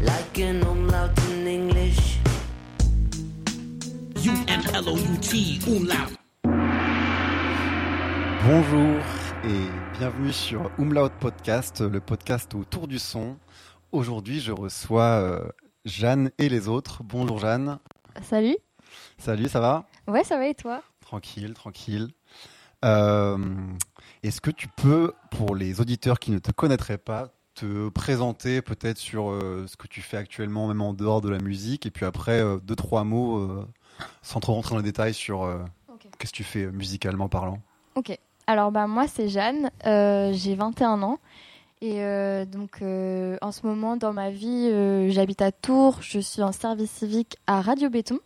Like an umlaut in English. U-M-L-O-U-T, umlaut. Bonjour et bienvenue sur Umlaut Podcast, le podcast autour du son. Aujourd'hui, je reçois euh, Jeanne et les autres. Bonjour Jeanne. Salut. Salut, ça va? Ouais, ça va et toi? Tranquille, tranquille. Euh, Est-ce que tu peux, pour les auditeurs qui ne te connaîtraient pas, te présenter peut-être sur euh, ce que tu fais actuellement, même en dehors de la musique, et puis après euh, deux trois mots, euh, sans trop rentrer dans les détails sur qu'est-ce que tu fais musicalement parlant? Ok. Alors bah moi c'est Jeanne, j'ai 21 ans et donc en ce moment dans ma vie j'habite à Tours, je suis en service civique à Radio Béton.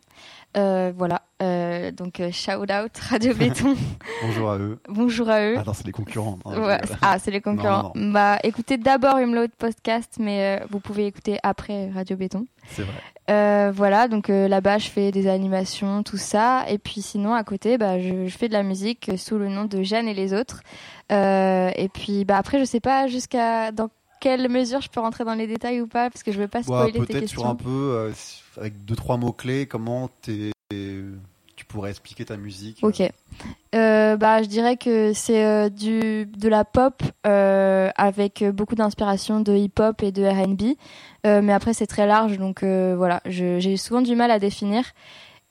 Euh, voilà, Euh, donc euh, shout out Radio Béton. Bonjour à eux. Bonjour à eux. Ah non, c'est les concurrents. Ouais, rigole. ah, c'est les concurrents. Bah, écoutez d'abord Umlaut Podcast, mais euh, vous pouvez écouter après Radio Béton. C'est vrai. Voilà, donc là-bas, je fais des animations, tout ça. Et puis sinon, à côté, bah, je, je fais de la musique sous le nom de Jeanne et les autres. Et puis bah, après, je sais pas jusqu'à dans quelle mesure je peux rentrer dans les détails ou pas, parce que je veux pas Ouais, spoiler tes peut-être questions. sur un peu, euh, avec deux trois mots clés, comment t'es- tu pourrais expliquer ta musique. Ok. Euh, bah, je dirais que c'est euh, du de la pop euh, avec beaucoup d'inspiration de hip-hop et de R&B. Mais après, c'est très large, donc voilà. J'ai souvent du mal à définir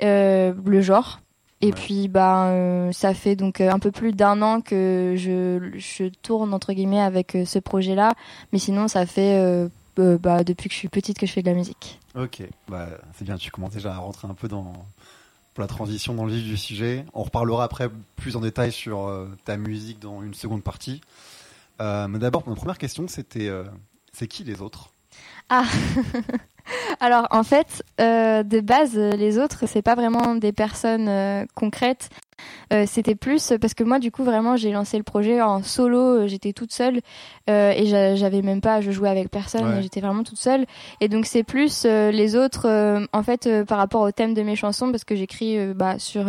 le genre. Et Ouais. puis, bah, euh, ça fait donc euh, un peu plus d'un an que je, je tourne entre guillemets avec euh, ce projet-là. Mais sinon, ça fait euh, euh, bah, depuis que je suis petite que je fais de la musique. Ok, bah, c'est bien, tu commences déjà à rentrer un peu dans pour la transition dans le vif du sujet. On reparlera après plus en détail sur ta musique dans une seconde partie. Mais d'abord, ma première question, c'était c'est qui les autres? Ah Alors en fait, euh, de base, les autres, c'est pas vraiment des personnes euh, concrètes. Euh, C'était plus parce que moi, du coup, vraiment, j'ai lancé le projet en solo. J'étais toute seule euh, et j'a- j'avais même pas, je jouais avec personne. Ouais. J'étais vraiment toute seule. Et donc c'est plus euh, les autres, en fait, par rapport au thème de mes chansons, parce que j'écris bah, sur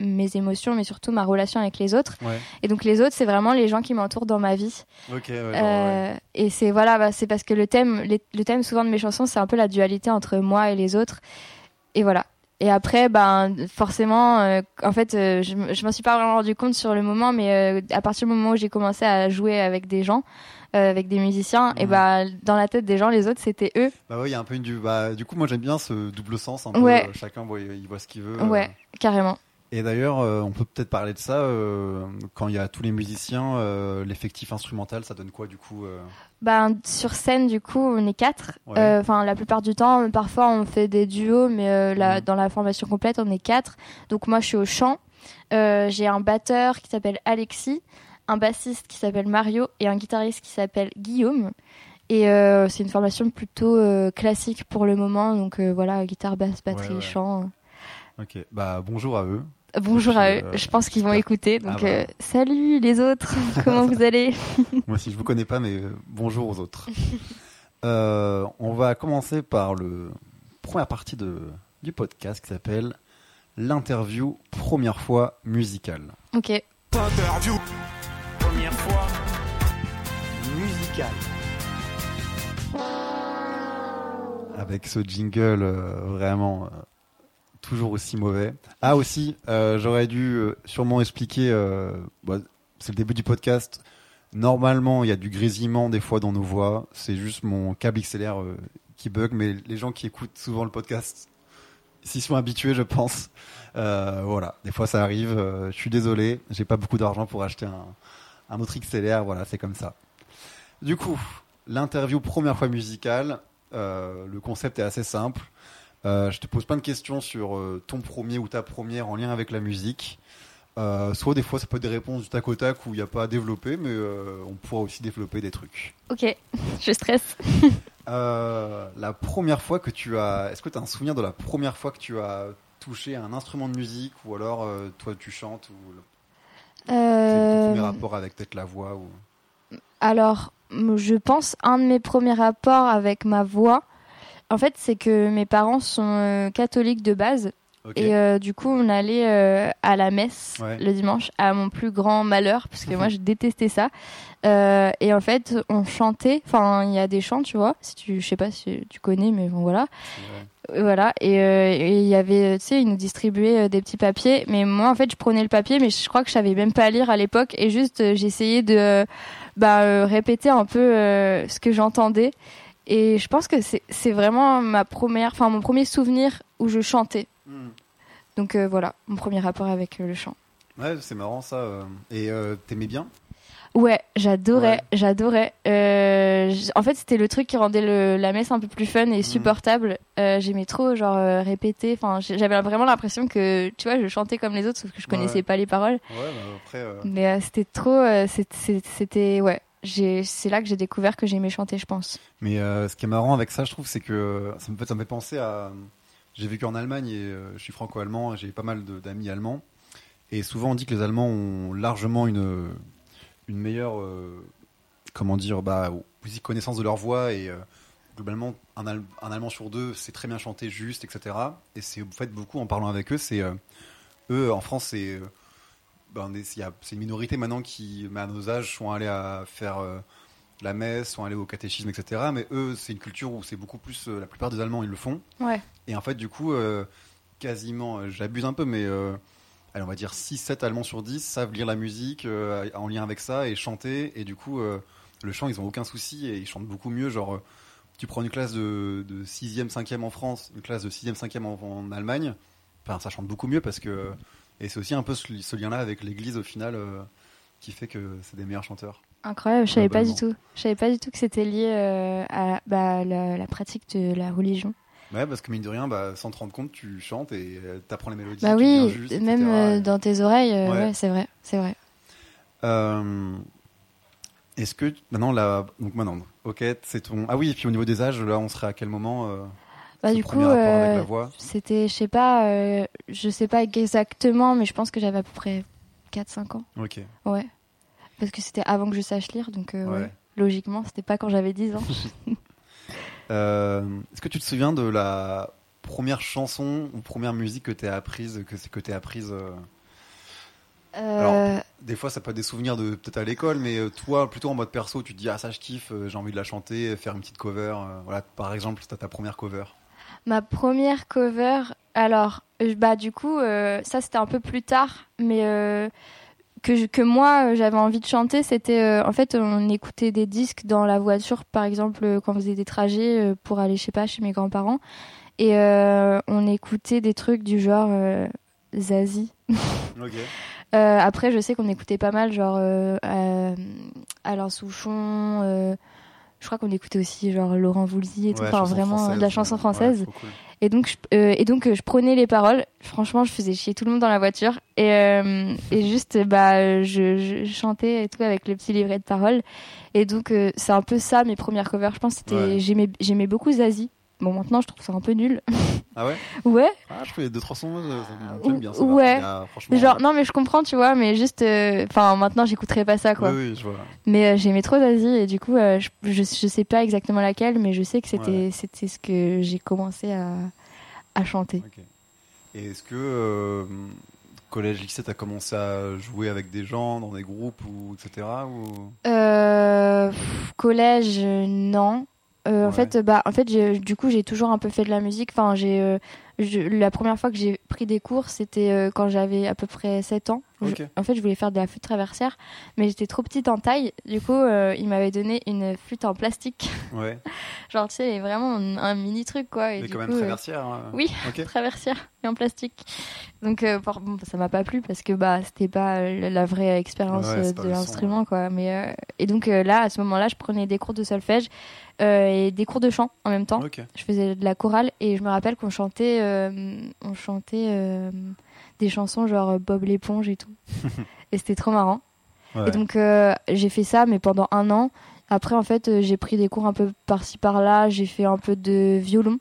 mes émotions, mais surtout ma relation avec les autres. Ouais. Et donc les autres, c'est vraiment les gens qui m'entourent dans ma vie. Ouais, genre, Et c'est voilà, bah, c'est parce que le thème, les- le thème souvent de mes chansons, c'est un peu la dualité entre moi et les autres. Et voilà. Et après, ben forcément, euh, en fait, euh, je, je m'en suis pas vraiment rendu compte sur le moment, mais euh, à partir du moment où j'ai commencé à jouer avec des gens, avec des musiciens, et bah dans la tête des gens, les autres c'était eux. Bah ouais, il y a un peu une du. Bah, du coup, moi j'aime bien ce double sens. Un peu, Ouais. chacun voit, il voit ce qu'il veut. Ouais, carrément. Et d'ailleurs, euh, on peut peut-être parler de ça. euh, quand il y a tous les musiciens, euh, l'effectif instrumental, ça donne quoi du coup Ben, sur scène, du coup, on est quatre. Ouais. Enfin, la plupart du temps, parfois on fait des duos, mais la- Mhm. dans la formation complète, on est quatre. Donc moi, je suis au chant. J'ai un batteur qui s'appelle Alexis, un bassiste qui s'appelle Mario et un guitariste qui s'appelle Guillaume. Et c'est une formation plutôt classique pour le moment. Donc voilà, guitare, basse, batterie, ouais. chant. Ok, bah bonjour à eux. Bonjour à eux. euh, Je pense qu'ils vont super. écouter. Donc Ah bah. euh, salut les autres. Comment vous allez? Moi aussi, je vous connais pas, mais euh, bonjour aux autres. Euh, on va commencer par le première partie de, du podcast qui s'appelle l'interview première fois musicale. Ok. Interview. Première fois. Musical. Avec ce jingle euh, vraiment euh, toujours aussi mauvais. Ah aussi, euh, j'aurais dû euh, sûrement expliquer, euh, bah, c'est le début du podcast. Normalement, il y a du grésillement des fois dans nos voix. C'est juste mon câble XLR qui bug, mais les gens qui écoutent souvent le podcast s'y sont habitués, je pense. Voilà, des fois ça arrive. je suis désolé, j'ai pas beaucoup d'argent pour acheter un, un autre XLR. Voilà, c'est comme ça. Du coup, l'interview première fois musicale. le concept est assez simple. Euh, je te pose plein de questions sur euh, ton premier ou ta première en lien avec la musique. Euh, soit des fois ça peut être des réponses du tac au tac où il n'y a pas à développer, mais on pourra aussi développer des trucs. Ok. Je stresse. La première fois que tu as, est-ce que tu as un souvenir de la première fois que tu as touché à un instrument de musique ou alors toi tu chantes ou ton premier rapport avec peut-être la voix ou? Alors, je pense un de mes premiers rapports avec ma voix, en fait, c'est que mes parents sont euh, catholiques de base. Et euh, du coup, on allait euh, à la messe Ouais. le dimanche, à mon plus grand malheur, parce que moi, je détestais ça. Euh, et en fait, on chantait. Enfin, il y a des chants, tu vois. Si tu, je sais pas si tu connais, mais bon, voilà. Ouais. Voilà. Et il y avait, tu sais, ils nous distribuaient des petits papiers. Mais moi, en fait, je prenais le papier, mais je crois que je savais même pas lire à l'époque. Et juste, j'essayais de bah, répéter un peu ce que j'entendais. Et je pense que c'est vraiment ma première, enfin mon premier souvenir où je chantais. Hmm. Donc euh, voilà, mon premier rapport avec euh, le chant. Ouais, c'est marrant ça. euh. Et euh, t'aimais bien? Ouais, j'adorais, Ouais. j'adorais. En fait, c'était le truc qui rendait le, la messe un peu plus fun et supportable. Euh, J'aimais trop, genre, répéter. Enfin, j'avais vraiment l'impression que, tu vois, je chantais comme les autres, sauf que je connaissais Ouais. pas les paroles. Ouais, bah, après. Mais c'était trop, c'était, ouais. C'est là que j'ai découvert que j'aimais chanter, je pense. Mais euh, ce qui est marrant avec ça, je trouve, c'est que ça me fait, ça me fait penser à. J'ai vécu en Allemagne et euh, je suis franco-allemand. J'ai pas mal d'amis allemands. Et souvent, on dit que les Allemands ont largement une, meilleure. euh, comment dire bah, connaissance de leur voix. Et euh, globalement, un, Al- un Allemand sur deux sait très bien chanter juste, etc. Et c'est en fait beaucoup en parlant avec eux. C'est. euh, eux, en France, c'est. Ben, c'est une minorité maintenant qui, mais à nos âges, sont allés à faire euh, la messe, sont allés au catéchisme, etc. Mais eux, c'est une culture où c'est beaucoup plus. euh, la plupart des Allemands, ils le font. Ouais. Et en fait, du coup, euh, quasiment, j'abuse un peu, mais allez, on va dire 6-7 Allemands sur 10 savent lire la musique en lien avec ça et chanter. Et du coup, le chant, ils ont aucun souci et ils chantent beaucoup mieux. Genre, tu prends une classe de, de 6e, 5e en France, une classe de 6e, 5e en, en Allemagne, enfin, ça chante beaucoup mieux parce que. Et c'est aussi un peu ce, ce lien-là avec l'église au final euh, qui fait que c'est des meilleurs chanteurs. Incroyable, je savais pas du tout. Je savais pas du tout que c'était lié euh, à bah, la, la pratique de la religion. Ouais, parce que mine de rien, bah, sans te rendre compte, tu chantes et euh, t'apprends les mélodies. Bah tu oui, juste, même euh, dans tes oreilles, Ouais. ouais, c'est vrai, c'est vrai. Est-ce que maintenant là, donc maintenant, ok, c'est ton. Ah oui, et puis au niveau des âges, là, on serait à quel moment Bah, du coup, euh, c'était, je sais pas, euh, je sais pas exactement, mais je pense que j'avais à peu près 4-5 ans. Ok. Ouais. Parce que c'était avant que je sache lire, donc euh, Ouais. ouais. logiquement, c'était pas quand j'avais 10 ans. Est-ce que tu te souviens de la première chanson ou première musique que t'as apprise, que que t'as apprise Euh, Des fois, ça peut être des souvenirs de peut-être à l'école, mais toi, plutôt en mode perso, tu te dis ah ça je kiffe, j'ai envie de la chanter, faire une petite cover. voilà, par exemple, t'as ta première cover. Ma première cover, alors, euh, bah du coup, euh, ça c'était un peu plus tard, mais euh, que, je- que moi j'avais envie de chanter, c'était euh, en fait on écoutait des disques dans la voiture, par exemple quand on faisait des trajets pour aller, je sais pas, chez mes grands-parents, et on écoutait des trucs du genre Zazie. Après, je sais qu'on écoutait pas mal, genre Alain Souchon. Je crois qu'on écoutait aussi genre Laurent Voulzy et tout. Ouais, enfin, chanson vraiment française, de la chanson française. ouais, trop cool. Et donc, je, euh, et donc, euh, je prenais les paroles. Franchement, je faisais chier tout le monde dans la voiture. Et, euh, et juste, bah, je, je chantais et tout avec le petit livret de paroles. Et donc, euh, c'est un peu ça, mes premières covers. Je pense que c'était, Ouais. j'aimais, j'aimais beaucoup Zazie. Bon, maintenant, je trouve ça un peu nul. Ah ouais? Ouais. Ah, je deux trois sons, euh, ça- j'aime bien ça. Ouais. A, Genre, non, mais je comprends, tu vois, mais juste, euh, enfin, maintenant, j'écouterai pas ça, quoi. Oui, oui, je vois. Mais euh, j'aimais trop Zazie et du coup, euh, je, je, je sais pas exactement laquelle, mais je sais que c'était, Ouais. c'était ce que j'ai commencé à, à chanter. Ok. Et est-ce que collège, lycée, t'as commencé à jouer avec des gens dans des groupes ou etc. Ou... Euh, collège, non. Euh, En fait, bah, en fait, j'ai- du coup, j'ai toujours un peu fait de la musique. Enfin, j'ai, euh, la première fois que j'ai pris des cours, c'était euh, quand j'avais à peu près 7 ans. Je- Ok. en fait, je voulais faire de la flûte traversière, mais j'étais trop petite en taille. Du coup, euh, il m'avait donné une flûte en plastique. Ouais. Genre, tu sais, vraiment un, un mini truc, quoi. Et Mais du quand même coup, traversière. hein. oui. Ok. traversière et en plastique. Donc euh, bon, ça m'a pas plu parce que bah c'était pas la vraie expérience Ouais, de son, l'instrument quoi. Mais euh, et donc là à ce moment-là, je prenais des cours de solfège et des cours de chant en même temps. Je faisais de la chorale et je me rappelle qu'on chantait euh, on chantait euh, des chansons genre euh, Bob l'éponge et tout. et c'était trop marrant. Ouais. Et donc euh, j'ai fait ça mais pendant un an. Après en fait euh, j'ai pris des cours un peu par-ci par-là. J'ai fait un peu de violon.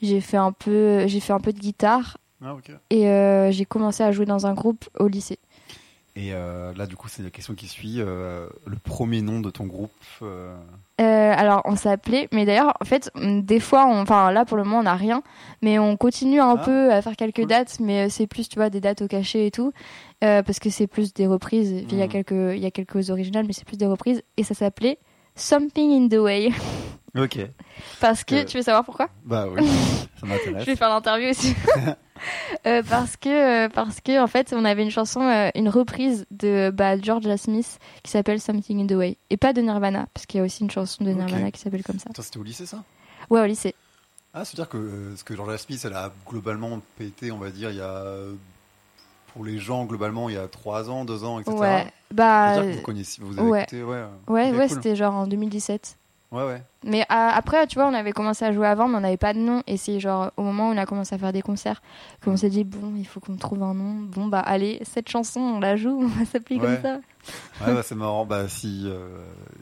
J'ai fait un peu j'ai fait un peu de guitare Ah, et euh, j'ai commencé à jouer dans un groupe au lycée. Et euh, là, du coup, c'est la question qui suit. euh, le premier nom de ton groupe. euh, alors, on s'appelait, mais d'ailleurs, en fait, mm, des fois, enfin là pour le moment, on n'a rien, mais on continue un Ah, peu à faire quelques cool. dates, mais c'est plus, tu vois, des dates au cachet et tout, parce que c'est plus des reprises. Il y a Mhm. quelques, il y a quelques originales, mais c'est plus des reprises, et ça s'appelait Something in the Way, Ok. parce que tu veux savoir pourquoi? Bah oui, ça Je m'intéresse. vais faire l'interview aussi. Euh, parce que euh, parce que en fait on avait une chanson euh, une reprise de bah, Georgia Smith qui s'appelle Something in the Way et pas de Nirvana parce qu'il y a aussi une chanson de. Nirvana qui s'appelle comme ça c'était au lycée ça? Ouais au lycée Ah, c'est-à-dire que euh, ce que Georgia Smith, elle a globalement pété, on va dire, il y a. Pour les gens, globalement, il y a 3 ans, 2 ans, etc. ouais bah que vous connaissiez, vous avez ouais. écouté, ouais. ouais ouais cool. c'était genre en 2017 Ouais, ouais. mais euh, après tu vois on avait commencé à jouer avant mais on n'avait pas de nom et c'est genre au moment où on a commencé à faire des concerts qu'on s'est dit bon il faut qu'on trouve un nom bon bah allez cette chanson on la joue on va s'appeler Ouais. comme ça Ouais, bah, c'est marrant. Bah, si euh,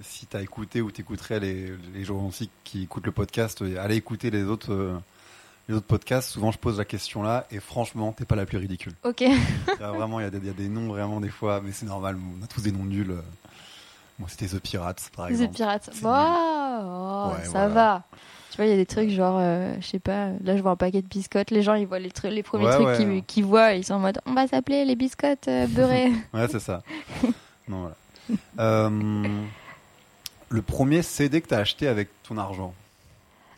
si t'as écouté ou t'écouterais les, les gens aussi qui écoutent le podcast, euh, allez écouter les autres euh, les autres podcasts. Souvent, je pose la question là, et franchement, t'es pas la plus ridicule. ok Il y a vraiment, il y, a des- il y a des noms vraiment des fois, mais c'est normal. On a tous des noms nuls. euh. Moi, c'était The Pirates, par The exemple. Pirates. C'est Bon, nul. oh, Ouais, ça voilà. va. Tu vois, il y a des trucs genre, euh, je sais pas, là je vois un paquet de biscottes, les gens ils voient les, trucs, les premiers Ouais, trucs ouais. qu'ils voient, ils sont en mode on va s'appeler les biscottes euh, beurrées. Ouais, c'est ça. non, voilà. Euh, le premier CD que t'as acheté avec ton argent?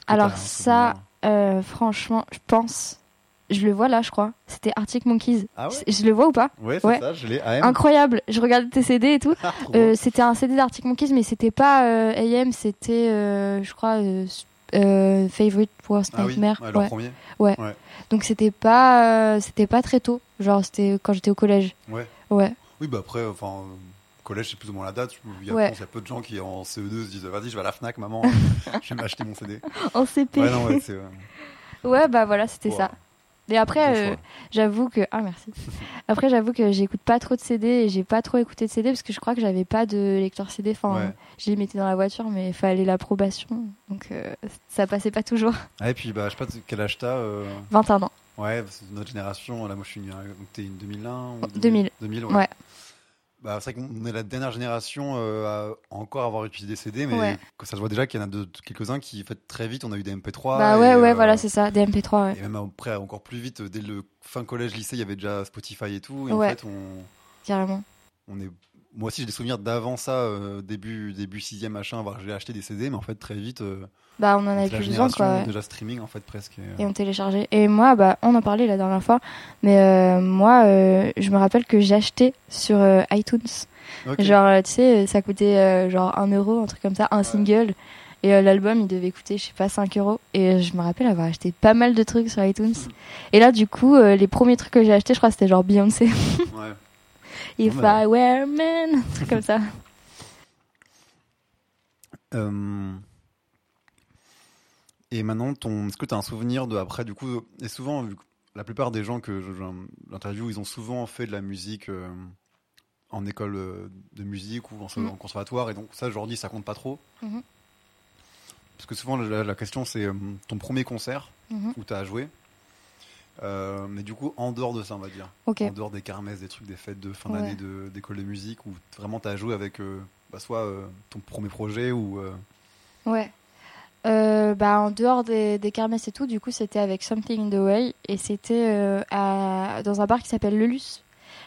Alors ça, euh, franchement, je pense, je le vois là, je crois. C'était Arctic Monkeys. Ah ouais Je le vois ou pas Ouais, c'est ouais. ça, je l'ai. AM. Incroyable. Je regardais tes CD et tout. Ah, Euh, c'était un CD d'Arctic Monkeys, mais c'était pas euh, AM, c'était, euh, je crois, Favorite Worst ah oui, Nightmare. ouais, leur Ouais. premier. Donc c'était pas, c'était pas très tôt. Genre c'était quand j'étais au collège. Ouais. Ouais. Oui, bah après, enfin, collège, c'est plus ou moins la date. Il y a, Ouais. peu de gens qui, en CE2, se disent Vas-y, je vais à la Fnac, maman, je vais m'acheter mon CD. En CP. Ouais, Ouais, non, ouais, bah voilà, c'était wow. ça. Et après, euh, j'avoue que ah merci. Après, j'avoue que j'écoute pas trop de CD et j'ai pas trop écouté de CD parce que je crois que j'avais pas de lecteur CD. Enfin, Ouais. je les mettais dans la voiture, mais il fallait l'approbation, donc euh, ça passait pas toujours. Ah, et puis, bah, je sais pas quel âge t'as. euh, 21 ans. Ouais, parce que notre génération, là, moi, je suis né, donc t'es une 2001 ou 2000. 2000, Ouais. Bah, c'est vrai qu'on est la dernière génération euh, à encore avoir utilisé des CD, mais Ouais. que ça se voit déjà qu'il y en a de, quelques-uns qui, en fait, très vite, on a eu des MP3. bah et, ouais, ouais, euh, voilà, c'est ça, des MP3. Ouais. Et même après, encore plus vite, dès le fin collège, lycée, il y avait déjà Spotify et tout. Et Ouais. en fait, on, Carrément. on est. Moi aussi, j'ai des souvenirs d'avant ça, euh, début début sixième machin, avoir j'ai acheté des CD, mais en fait très vite, Bah on en avait plus besoin quoi. ouais. déjà streaming en fait presque. et, euh, et on téléchargeait. Et moi, bah, on en parlait la dernière fois, mais euh, moi, euh, je me rappelle que j'achetais sur euh, iTunes. Genre, euh, tu sais, ça coûtait euh, genre 1 euro, un truc comme ça, un single. Et l'album, il devait coûter, je sais pas, 5 euros. Et je me rappelle avoir acheté pas mal de trucs sur iTunes. Et là, du coup, euh, les premiers trucs que j'ai achetés, je crois, c'était genre Beyoncé. Ouais. If bah. I were a man, un truc comme ça. Euh, Et maintenant, ton... est-ce que tu as un souvenir de après du coup Et souvent, vu que la plupart des gens que j'interviewe, ils ont souvent fait de la musique euh, en école euh, de musique ou en, Mhm. en conservatoire, et donc ça, aujourd'hui, ça compte pas trop. Mhm. Parce que souvent, la, la question, c'est euh, ton premier concert Mhm. où tu as joué. Euh, mais du coup, en dehors de ça, on va dire. En dehors des kermesses, des trucs, des fêtes de fin Ouais. d'année de- d'école de, musique, où vraiment tu as joué avec bah, soit ton premier projet ou. Ouais. Euh, bah, en dehors des, des kermesses et tout, du coup, c'était avec Something in the Way et c'était euh, à- dans un bar qui s'appelle Le Luce.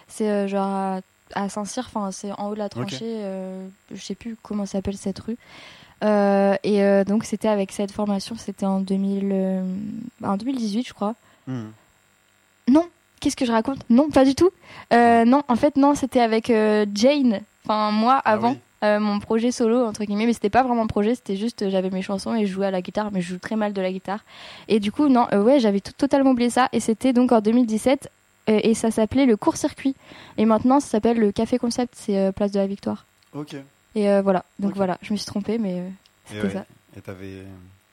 C'est euh, genre à, à Saint-Cyr, enfin, c'est en haut de la tranchée, euh, je sais plus comment s'appelle cette rue. Euh, et euh, donc, c'était avec cette formation, c'était en, 2000, euh, en 2018, je crois. hmm. Non, qu'est-ce que je raconte? Non, pas du tout. Euh, non, en fait, non, c'était avec euh, Jane. Enfin, moi, Ah avant, oui. Euh, mon projet solo, entre guillemets, mais c'était pas vraiment un projet, c'était juste, euh, j'avais mes chansons et je jouais à la guitare, mais je joue très mal de la guitare. Et du coup, non, euh, ouais, j'avais tout- totalement oublié ça. Et c'était donc en 2017, euh, et ça s'appelait le court-circuit. Et maintenant, ça s'appelle le Café Concept, c'est Place de la Victoire. Ok. Et voilà, donc voilà, je me suis trompée, mais c'était ouais. ça. Et t'avais.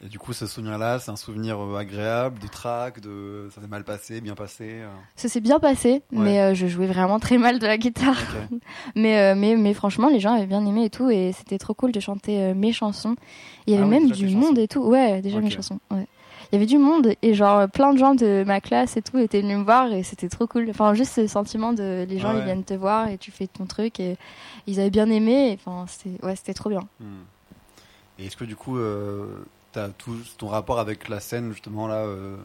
Et du coup, ce souvenir-là, c'est un souvenir euh, agréable, de track, de ça s'est mal passé, bien passé. euh. Ça s'est bien passé, Ouais. mais euh, je jouais vraiment très mal de la guitare. Mais, euh, mais, mais franchement, les gens avaient bien aimé et tout, et c'était trop cool de chanter mes chansons. Il y avait Ah même du monde chansons. et tout. Ouais, déjà mes chansons. Ouais. il y avait du monde et genre plein de gens de ma classe et tout étaient venus me voir et c'était trop cool. Enfin, juste ce sentiment de les gens Ouais. ils viennent te voir et tu fais ton truc et ils avaient bien aimé. et, Enfin, c'était ouais, c'était trop bien. Hmm. Et est-ce que du coup, t'as tout, ton rapport avec la scène justement là, euh,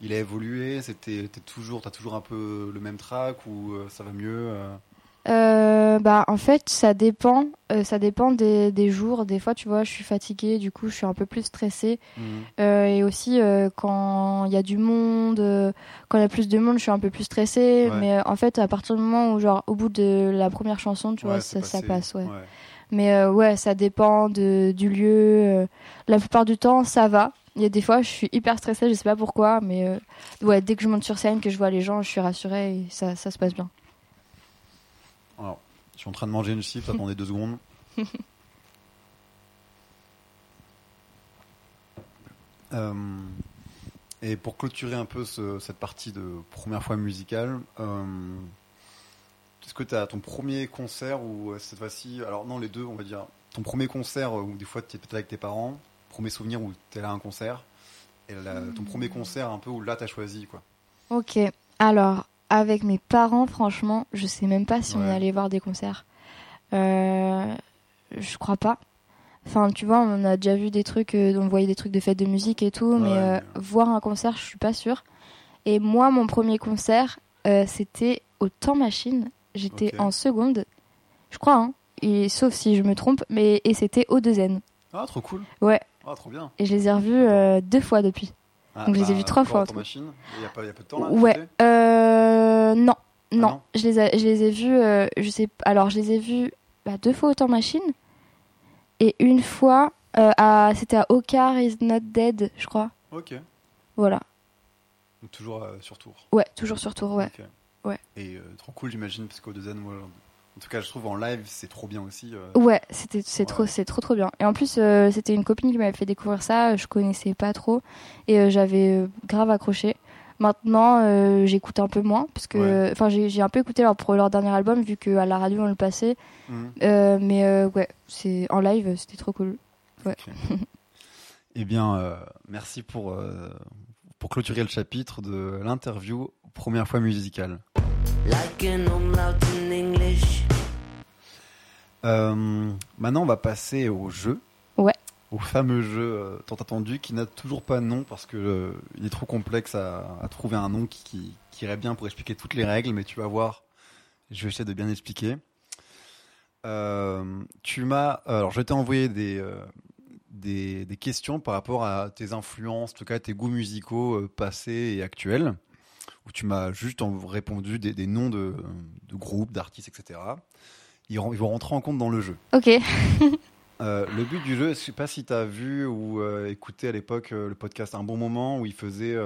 il a évolué C'était, t'es toujours, t'as toujours un peu le même track ou euh, ça va mieux euh bah en fait ça dépend euh, ça dépend des, des jours. Des fois tu vois je suis fatiguée du coup je suis un peu plus stressée. Euh, et aussi quand il y a du monde quand il y a plus de monde je suis un peu plus stressée. Ouais. mais en fait à partir du moment où genre au bout de la première chanson tu Ouais, vois ça, passe ouais mais euh, ouais ça dépend de, du lieu euh, la plupart du temps ça va. Il y a des fois je suis hyper stressée je sais pas pourquoi mais euh, ouais dès que je monte sur scène que je vois les gens je suis rassurée et ça, ça se passe bien. Alors, je suis en train de manger une chips, attendez deux secondes. Euh, et pour clôturer un peu ce- cette partie de première fois musicale, est-ce que tu as ton premier concert ou euh, cette fois-ci, alors non les deux on va dire, ton premier concert euh, où des fois tu es peut-être avec tes parents, premier souvenir où tu es là à un concert, et la- ton premier concert un peu où là tu as choisi quoi. Ok, alors avec mes parents, franchement, je sais même pas si on est allé voir des concerts. Euh, je crois pas. Enfin, tu vois, on a déjà vu des trucs, euh, on voyait des trucs de fêtes de musique et tout, mais euh, voir un concert, je suis pas sûre. Et moi, mon premier concert, euh, c'était au Temps Machine. J'étais en seconde, je crois, hein. Et, sauf si je me trompe, mais et c'était au Deuxième. Ah trop cool. Ouais. Ah trop bien. Et je les ai revus euh, deux fois depuis. Ah, Donc, je les ai vus trois fois, en machine. Il y a pas, peu de temps là. Ouais. Euh, non, non. Ah non Je les, ai, je les ai vus. euh, je sais. Alors, je les ai vus bah, deux fois au temps machine et une fois euh, à. C'était à Ocar is not dead, je crois. Ok. Voilà. Donc toujours sur tour. Ouais, toujours sur tour. Ouais. Ok. Ouais. Et euh, trop cool, j'imagine, parce qu'au deuxième, moi, en tout cas, je trouve en live, c'est trop bien aussi. euh. Ouais, c'était c'est Ouais. trop c'est trop trop bien. Et en plus, euh, c'était une copine qui m'avait fait découvrir ça. Je connaissais pas trop et euh, j'avais grave accroché. Maintenant, j'écoute un peu moins parce que, Ouais. enfin, j'ai j'ai un peu écouté leur pour leur dernier album vu que à la radio on le passait. Euh, mais ouais, c'est en live, c'était trop cool. Eh bien, merci pour, pour clôturer le chapitre de l'interview première fois musicale. Euh, maintenant, on va passer au jeu. Ouais. Au fameux jeu euh, tant attendu qui n'a toujours pas de nom parce que euh, il est trop complexe à, à trouver un nom qui, qui, qui irait bien pour expliquer toutes les règles, mais tu vas voir. Je vais essayer de bien expliquer. Euh, tu m'as, alors je t'ai envoyé des, euh, des, des questions par rapport à tes influences, en tout cas tes goûts musicaux euh, passés et actuels, où tu m'as juste en- répondu des, des noms de, de groupes, d'artistes, etc. Ils, vont rentrer en compte dans le jeu. Ok. Euh, le but du jeu, je sais pas si tu as vu ou euh, écouté à l'époque euh, le podcast Un bon moment où il faisait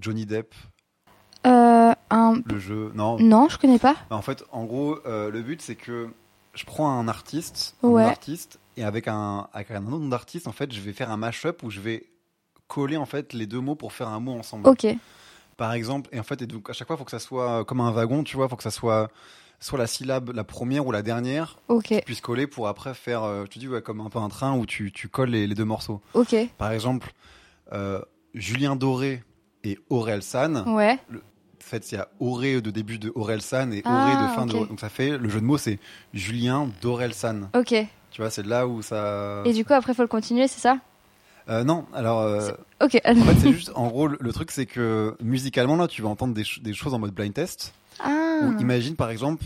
Johnny Depp, un... le jeu. Non, Non, je connais pas. en fait, en gros, le but c'est que je prends un artiste, un artiste, et avec un, avec un autre nom d'artiste, en fait, je vais faire un mashup où je vais coller en fait les deux mots pour faire un mot ensemble. Ok. Par exemple, et en fait, et donc à chaque fois, il faut que ça soit comme un wagon, tu vois, il faut que ça soit soit la syllabe la première ou la dernière Ok. puisse coller pour après faire, euh, te dis, ouais, comme un peu un train où tu, tu colles les, les deux morceaux. Ok. Par exemple, euh, Julien Doré et Aurel San. Ouais. En fait, il y a Auré de début de Aurel San et Auré Ah, de fin ok. de. Donc ça fait le jeu de mots, c'est Julien Dorel San. Ok. Tu vois, c'est là où ça. Et du coup, après, faut le continuer, c'est ça? Euh, non, alors. euh, Ok. en fait, c'est juste, en gros, le, truc, c'est que musicalement, là, tu vas entendre des, ch- des choses en mode blind test. Ah. Où, imagine, par exemple,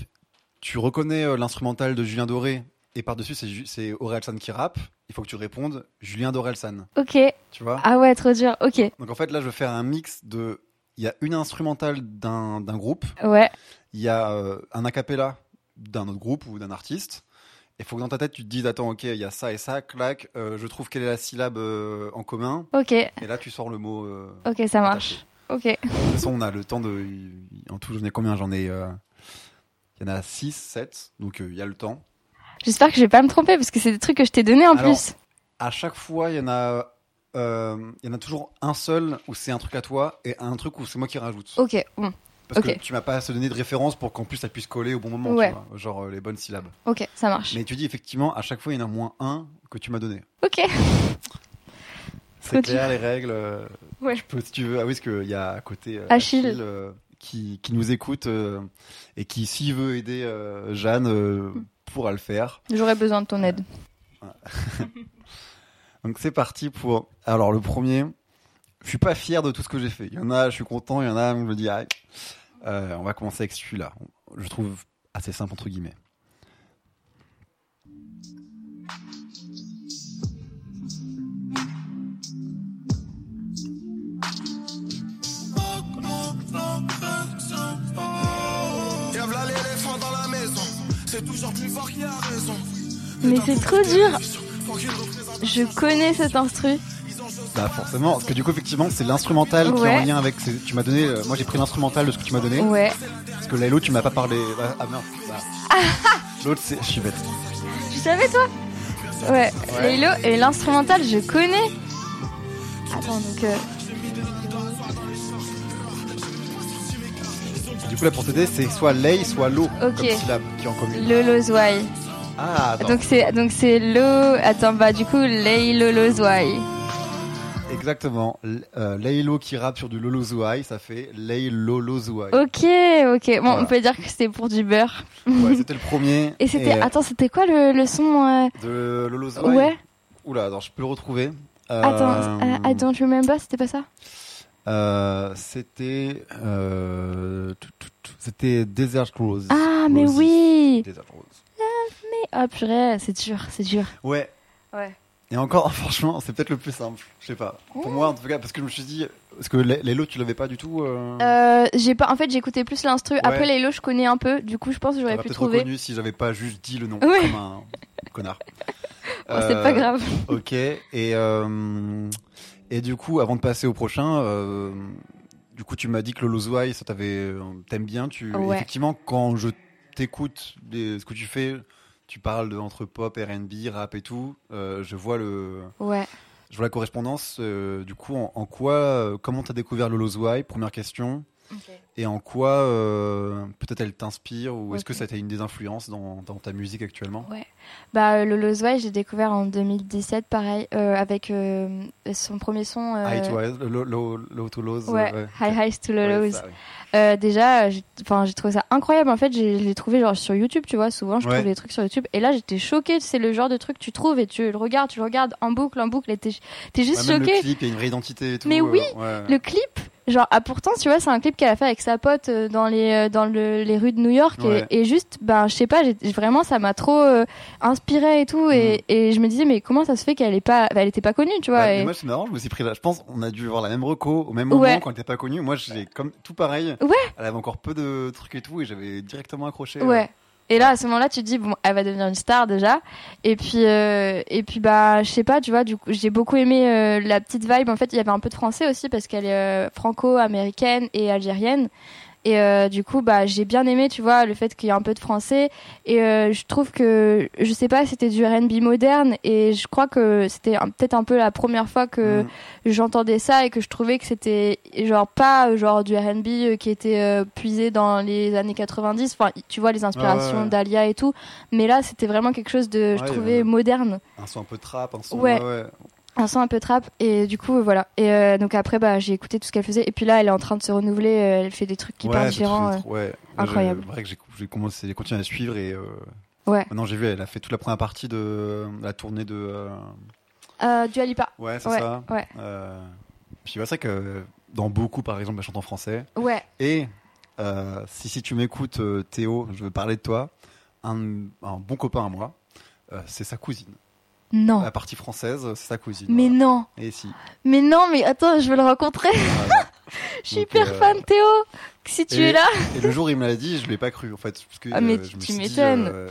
tu reconnais euh, l'instrumental de Julien Doré et par-dessus, c'est Ju- c'est Aurel San qui rappe. Il faut que tu répondes Julien Dorel San. Ok. Tu vois? Ah ouais, trop dur. Ok. Donc en fait, là, je vais faire un mix de. Il y a une instrumentale d'un d'un groupe, Ouais. il y a euh, un a cappella d'un autre groupe ou d'un artiste. Il faut que dans ta tête, tu te dises Attends, ok, il y a ça et ça, clac, euh, je trouve quelle est la syllabe euh, en commun. Ok. Et là, tu sors le mot. euh, Ok, ça marche. Ok. De toute façon, on a le temps de. En tout, j'en ai combien? J'en ai. Il y en a 6, 7, donc il y a le temps. J'espère que je vais pas me tromper parce que c'est des trucs que je t'ai donné en Alors, plus. À chaque fois, il y en a. il y en a toujours un seul où c'est un truc à toi et un truc où c'est moi qui rajoute. Ok. Bon. Parce ok. que tu m'as pas à se donner de référence pour qu'en plus ça puisse coller au bon moment, Ouais. tu vois, genre euh, les bonnes syllabes. Ok, ça marche. Mais tu dis effectivement, à chaque fois, il y en a moins un que tu m'as donné. Ok. c'est clair les règles. euh, Ouais. Tu peux si tu veux. Ah oui, parce qu'il y a à côté euh, Achille. euh, qui, qui nous écoute et qui, s'il veut aider Jeanne, Hmm. pourra le faire. J'aurais besoin de ton aide. Donc c'est parti pour. Alors le premier, je suis pas fier de tout ce que j'ai fait. Il y en a, je suis content, il y en a, je me dis, ah, euh, on va commencer avec celui-là. Je trouve assez simple entre guillemets. Y'a v'là l'éléphant dans la maison. C'est toujours plus fort qui a raison. Mais c'est trop dur. Je connais cet instru. Bah forcément, parce que du coup effectivement c'est l'instrumental qui est en lien avec. ces- Tu m'as donné, euh, moi j'ai pris l'instrumental de ce que tu m'as donné. Ouais. Parce que Laylo, tu m'as pas parlé. Ah, ah merde. bah. L'autre c'est, je suis bête. Tu savais toi Ouais. Ouais. Laylo et l'instrumental, je connais. Attends, donc. euh, Du coup là pour t'aider c'est soit Lay soit Lo Ok. comme syllabe qui est en commun. Lolo Zwai. Ah attends. Donc c'est donc c'est Lo. Attends, bah du coup Lay Zwai. Exactement. L- euh, Laylo qui rappe sur du Lolo Zouai, ça fait Lay Lolo Zouai. Ok, ok. Bon, Voilà. on peut dire que c'était pour du beurre. Ouais, c'était le premier. Et c'était. euh, Attends, c'était quoi le, le son de Lolo euh, Zouai. Ouais. Oula, alors je peux le retrouver. Euh, Attends, euh, I don't remember, c'était pas ça euh, c'était euh, c'était Desert Rose. Ah, mais Roses. oui Desert Rose. Ah, purée, c'est dur, c'est dur. Ouais. Ouais. Et encore, franchement, c'est peut-être le plus simple. Je sais pas. Pour moi, en tout cas, parce que je me suis dit, parce que Laylo, tu l'avais pas du tout. Euh... Euh, j'ai pas, en fait, j'ai écouté plus l'instru. Après, Ouais. Laylo, je connais un peu. Du coup, je pense que j'aurais pu trouver. reconnu si j'avais pas juste dit le nom Ouais. comme un connard. Bon, c'est pas Euh, grave. Ok. Et euh, et du coup, avant de passer au prochain, euh, du coup, tu m'as dit que Lolo Zouai, ça t'avait, t'aimes bien. Tu Ouais. effectivement, quand je t'écoute, ce que tu fais, tu parles de, entre pop, R&B, rap et tout. euh, je vois le, Ouais. je vois la correspondance. euh, du coup, en, en quoi, euh, comment t'as découvert Lolo Zouai Première question. Et en quoi, euh, peut-être elle t'inspire ou est-ce que ça a été une des influences dans, dans ta musique actuellement? Bah, euh, Lolo Zwai, j'ai découvert en 2017, pareil, euh, avec euh, son premier son. euh, High to High, low, low, low to lows. Ouais, euh, High Highs to Ouais, ça, oui. Euh, déjà, j'ai- trouvé ça incroyable. En fait, je l'ai trouvé genre sur YouTube, tu vois. Souvent, je Ouais. trouve des trucs sur YouTube. Et là, j'étais choquée. C'est le genre de truc que tu trouves et tu le regardes, tu le regardes en boucle, en boucle. Et t'es t'es juste Ouais, choquée. le clip, il y a une vraie identité et tout. Mais euh, oui, ouais. Le clip, genre, ah, pourtant, tu vois, c'est un clip qu'elle a fait avec sa pote euh, dans les, euh, dans le- les rues de New York. et- Ouais. Et, juste, ben, je sais pas, vraiment, ça m'a trop euh, inspiré et tout. Mm. Et, et je me disais, mais comment ça se fait qu'elle est pas, elle était pas connue, tu vois. Bah, et- moi, c'est marrant, je me suis pris là. Je pense on a dû voir la même reco au même moment Ouais. quand elle était pas connue. Moi, j'ai comme tout pareil. Ouais. Elle avait encore peu de trucs et tout et j'avais directement accroché. Ouais. Et là, à ce moment-là, tu te dis, bon, elle va devenir une star déjà. Et puis, euh, et puis bah, je sais pas, tu vois, du coup, j'ai beaucoup aimé euh, la petite vibe. En fait, il y avait un peu de français aussi parce qu'elle est euh, franco-américaine et algérienne. Et euh, du coup, bah, j'ai bien aimé, tu vois, le fait qu'il y ait un peu de français. Et euh, je trouve que, je sais pas, c'était du R&B moderne. Et je crois que c'était peut-être un peu la première fois que Mm. j'entendais ça et que je trouvais que c'était genre pas genre du R&B euh, qui était euh, puisé dans les années 90 enfin tu vois les inspirations Ah ouais, ouais. d'Alia et tout mais là c'était vraiment quelque chose de je trouvais moderne Un son un peu trap, un son. Ouais. Un son un peu trap et du coup euh, voilà et euh, donc après bah j'ai écouté tout ce qu'elle faisait et puis là elle est en train de se renouveler euh, elle fait des trucs hyper Ouais, c'est différents ouais. incroyable. Vrai que j'ai commencé, j'ai continué à suivre et. euh, Ouais. Maintenant, j'ai vu, elle a fait toute la première partie de la tournée de. euh, Euh, Dua Lipa Ouais, c'est Ouais, ça. ouais. Puis c'est vrai que dans beaucoup, par exemple, elle chante en français. ouais Et si, si tu m'écoutes, Théo, je veux parler de toi. Un, un bon copain à moi, c'est sa cousine. Non La partie française, c'est sa cousine. mais voilà. non Et si. mais non mais attends je veux le rencontrer Voilà. je suis Donc, hyper euh, fan Théo si tu et- es là Et le jour où il me l'a dit, je l'ai pas cru en fait. Parce que, Ah, mais euh, tu- je m'étonnes. euh,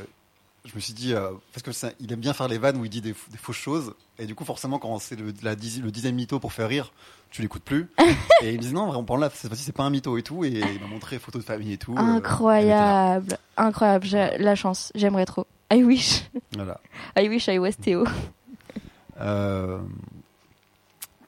je me suis dit, parce que ça, il aime bien faire les vannes où il dit des, des fausses choses. Et du coup, forcément, quand c'est le, la le dixième mytho pour faire rire, tu l'écoutes plus. et il me dit, non, vraiment, là, cette fois-ci, c'est pas un mytho et tout. Et il m'a montré photos de famille et tout. incroyable incroyable j'ai la chance j'aimerais trop I wish Voilà. I wish I was Théo Euh,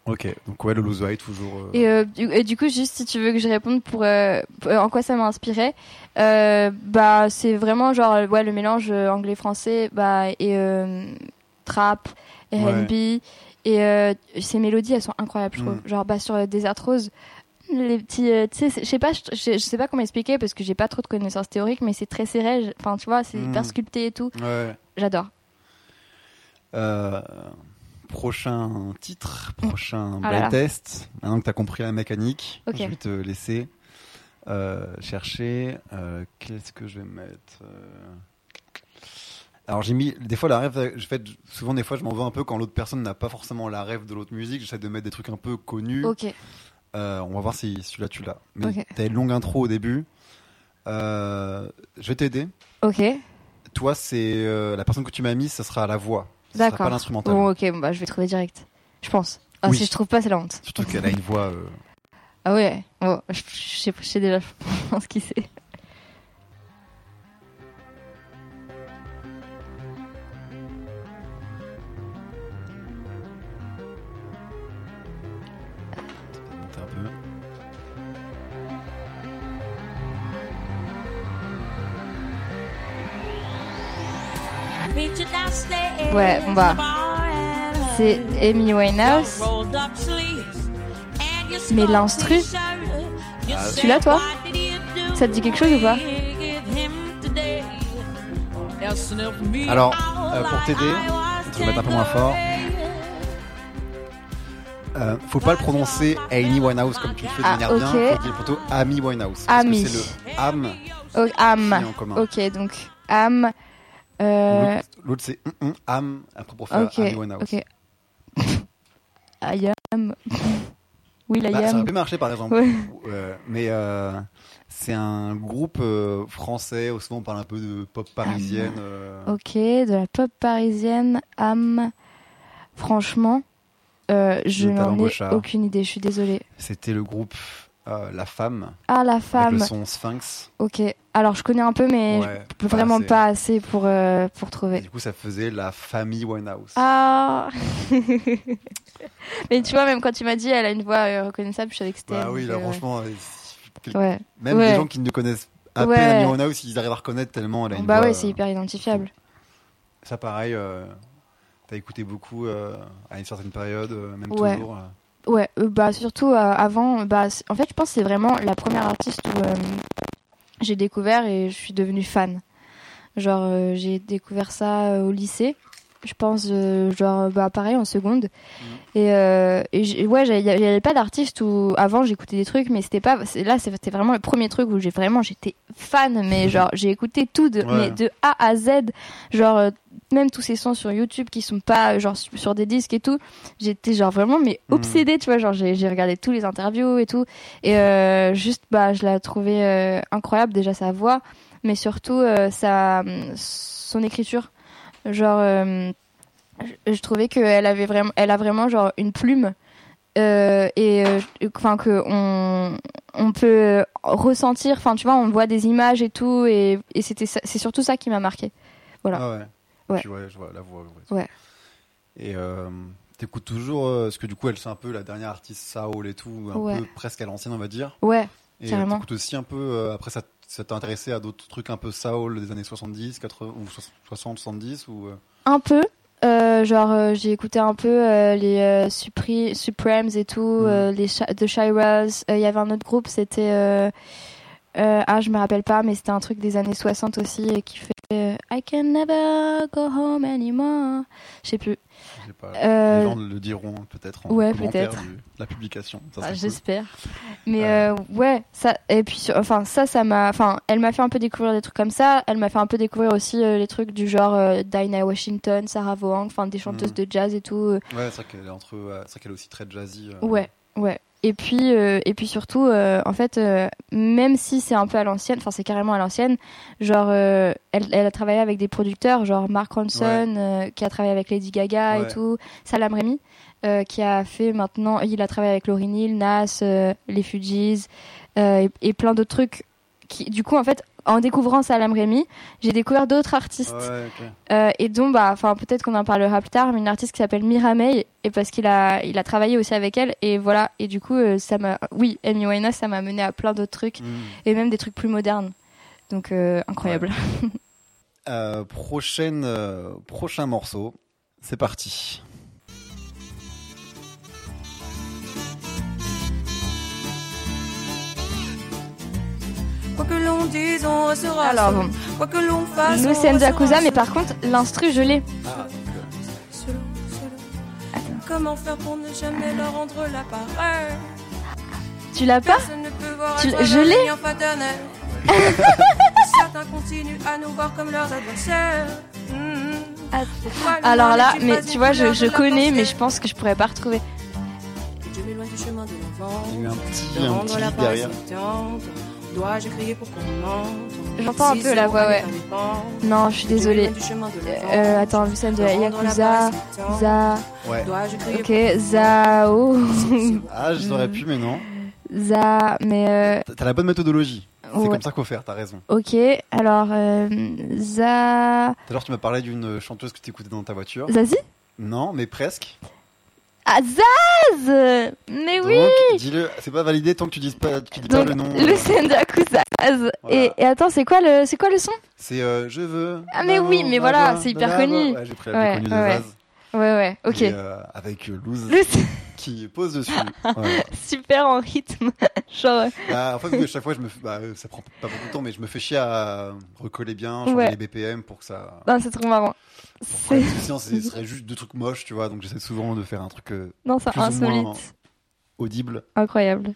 Ok, donc ouais, le Lose White, toujours. euh, Et, euh, du, et du coup, juste si tu veux que je réponde pour, euh, pour- en quoi ça m'a inspiré, bah c'est vraiment genre ouais le mélange anglais-français, bah et trap, R&B Et euh, ces mélodies, elles sont incroyables, je trouve. Mm. Genre, bah, sur Desert Rose, les petits. euh, tu sais, je sais pas, je, sais pas comment expliquer parce que j'ai pas trop de connaissances théoriques, mais c'est très serré. Enfin, tu vois, c'est Mm. hyper sculpté et tout. Ouais. J'adore. Euh, prochain titre, prochain Ah blind test. Maintenant que tu as compris la mécanique, je vais te laisser euh, chercher. Qu'est-ce que je vais mettre Alors j'ai mis des fois la rêve. Je fais souvent des fois je m'en veux un peu quand l'autre personne n'a pas forcément la rêve de l'autre musique. J'essaie de mettre des trucs un peu connus. Ok. Euh, on va voir si celui-là tu l'as. Mais Ok. t'as une longue intro au début. Euh, je vais t'aider. Ok. Toi, c'est euh, la personne que tu m'as mise, ça sera la voix. Sera pas D'accord. l'instrumental. Bon, ok, bon, bah, je vais trouver direct. Je pense. Ah, Oui. Si je trouve pas, c'est la honte. Surtout qu'elle a une voix. Ah ouais. Bon, je, je sais, je sais déjà, je pense qui c'est. Ouais, bon bah. C'est Amy Winehouse. Mais l'instru, tu l'as toi? Ça te dit quelque chose ou pas? Alors, euh, pour t'aider, je vais mettre un peu moins fort. Euh, faut pas le prononcer Amy Winehouse comme tu le fais de Ah, manière ok. bien. Faut dire plutôt Amy Winehouse. Parce que c'est le Am Oh, Am. qui est en commun. Ok, donc Am. Euh, L'autre- c'est hum, hum, Am après pour faire ok, Amy ok. I am. Will I Bah, ça aurait am. pu marcher par exemple. Ouais. Euh, mais euh, c'est un groupe euh, français. Souvent on parle un peu de pop parisienne. euh, Ok, de la pop parisienne, Am. Franchement, euh, je n'en ai aucune idée, je suis désolée. C'était le groupe euh, La Femme Ah, la avec femme. le son Sphinx. Ok, alors je connais un peu, mais Ouais, je peux vraiment assez. pas assez pour, euh, pour Et trouver. du coup ça faisait la famille Winehouse. Ah Mais tu vois, même quand tu m'as dit elle a une voix euh, reconnaissable, je savais que c'était. Bah elle, oui, là euh, franchement, Ouais. même Ouais. des gens qui ne connaissent à Ouais. peine Winehouse, ils arrivent à reconnaître tellement elle a une Bah voix. ouais, c'est hyper identifiable. Ça pareil, t'as écouté beaucoup à une certaine période, même toujours. Ouais, euh, bah surtout euh, avant, bah en fait, je pense c'est vraiment la première artiste où euh, j'ai découvert et je suis devenue fan. Genre, euh, j'ai découvert ça au lycée. Je pense, euh, genre, bah pareil en seconde. Et, euh, et ouais, j'avais- il y avait pas d'artiste où avant j'écoutais des trucs, mais c'était pas. Là, c'était vraiment le premier truc où j'ai vraiment, j'étais fan, mais genre, j'ai écouté tout de, Ouais. mais de A à Z. Genre, euh, même tous ces sons sur YouTube qui sont pas, euh, genre, sur des disques et tout. J'étais genre vraiment, mais Mhm. obsédée, tu vois. Genre, j'ai regardé tous les interviews et tout. Et euh, juste, bah, je la trouvais incroyable, déjà sa voix, mais surtout sa, son écriture. Genre, euh, je, je trouvais qu'elle avait vraiment, elle a vraiment genre une plume. euh, et euh, enfin que on on peut ressentir enfin tu vois on voit des images et tout et, et c'était c'est surtout ça qui m'a marqué Voilà. Ah ouais. Ouais. Puis ouais, je vois la voix. ouais. Ouais. Et euh, t'écoutes toujours, euh, parce que du coup, elle c'est un peu la dernière artiste Saul et tout, un Ouais. peu presque à l'ancienne, on va dire. ouais Et Carrément. t'écoutes aussi un peu, euh, après ça ça t'a intéressé à d'autres trucs un peu Saul des années 70, 80, ou 60, 70 ou euh, un peu. Euh, genre euh, j'ai écouté un peu euh, les Supri- Supremes et tout euh, les The Shiras il y avait un autre groupe c'était ah je me rappelle pas mais c'était un truc des années 60 aussi et qui fait I can never go home anymore. Je sais plus je sais pas. Euh, Les gens le diront peut-être en ouais, commentaire peut-être. du- la publication. Ça Ah, cool. j'espère mais Euh. euh, ouais ça et puis enfin ça ça m'a enfin elle m'a fait un peu découvrir des trucs comme ça elle m'a fait un peu découvrir aussi les trucs du genre Dinah Washington Sarah Vaughan enfin des chanteuses Mhm. de jazz et tout Ouais, c'est vrai qu'elle est entre, c'est qu'elle est aussi très jazzy. Ouais, ouais. Et puis, euh, et puis surtout, euh, en fait, euh, même si c'est un peu à l'ancienne, enfin c'est carrément à l'ancienne, genre, elle, elle a travaillé avec des producteurs, genre Mark Ronson, qui a travaillé avec Lady Gaga Ouais. et tout, Salam Remy, qui a fait maintenant, il a travaillé avec Lauryn Hill, Nas, les Fugees, et, et plein d'autres trucs. Qui, du coup, en fait, en découvrant Salam Remy, j'ai découvert d'autres artistes. Ouais. Euh, et dont, bah, enfin, peut-être qu'on en parlera plus tard, mais une artiste qui s'appelle Mira May, et parce qu'il a, il a travaillé aussi avec elle, et voilà. Et du coup, euh, ça m'a, oui, Amy Winehouse, ça m'a mené à plein d'autres trucs, Mm. et même des trucs plus modernes. Donc, euh, incroyable. Prochaine, prochain morceau, c'est parti. Quoi que l'on dise, on restera. Alors seul. bon, Quoi que l'on fasse, restera Yakuza, mais par contre, l'instru, je l'ai. Ah. Comment faire pour ne jamais leur rendre l'appareil Tu l'as pas? Personne ne peut voir Tu je l'ai. Certains continuent à nous voir comme leurs adversaires. Ah, le Alors là, mais tu vois, je, je la connais, mais je pense que je pourrais pas retrouver. Je m'éloigne du chemin de l'enfant. il y a un petit, un petit la derrière. Dois-je crier pour qu'on m'entende J'entends un peu la voix, ouais. Non, je suis je désolée. l'enfant. Euh, attends, Lucien de De Yakuza. Za, Ouais. Ok, Zao, Ah, je saurais plus, mais non. Za, mais euh, T'as- la bonne méthodologie. C'est ouais. comme ça qu'il faut faire, t'as raison. ok, alors euh, Za, Tout à l'heure, tu m'as parlé d'une chanteuse que t'écoutais dans ta voiture. Zazie? Non, mais presque. Ah, Zaz Mais oui Donc, dis-le. C'est pas validé tant que tu dis pas, tu dis pas Donc, le nom. Lucien de Yakuza. Voilà. Et, et attends, c'est quoi le, c'est quoi le son? C'est euh, je veux. Ah, mais oui, mais voilà, c'est hyper connu. Ouais, j'ai pris la Ouais, plus connue ouais, de ouais. Zaz. Ouais, ouais, ok. Et, euh, avec euh, Luz qui pose dessus. Voilà. super en rythme. Genre, Bah, en fait, chaque fois, je me, bah, euh, ça prend pas beaucoup de temps, mais je me fais chier à recoller bien, changer Ouais. les BPM pour que ça. non, c'est trop marrant. C'est, sinon, ce serait juste deux trucs moches, tu vois. Donc, j'essaie souvent de faire un truc euh, non, c'est insolite. audible. Incroyable.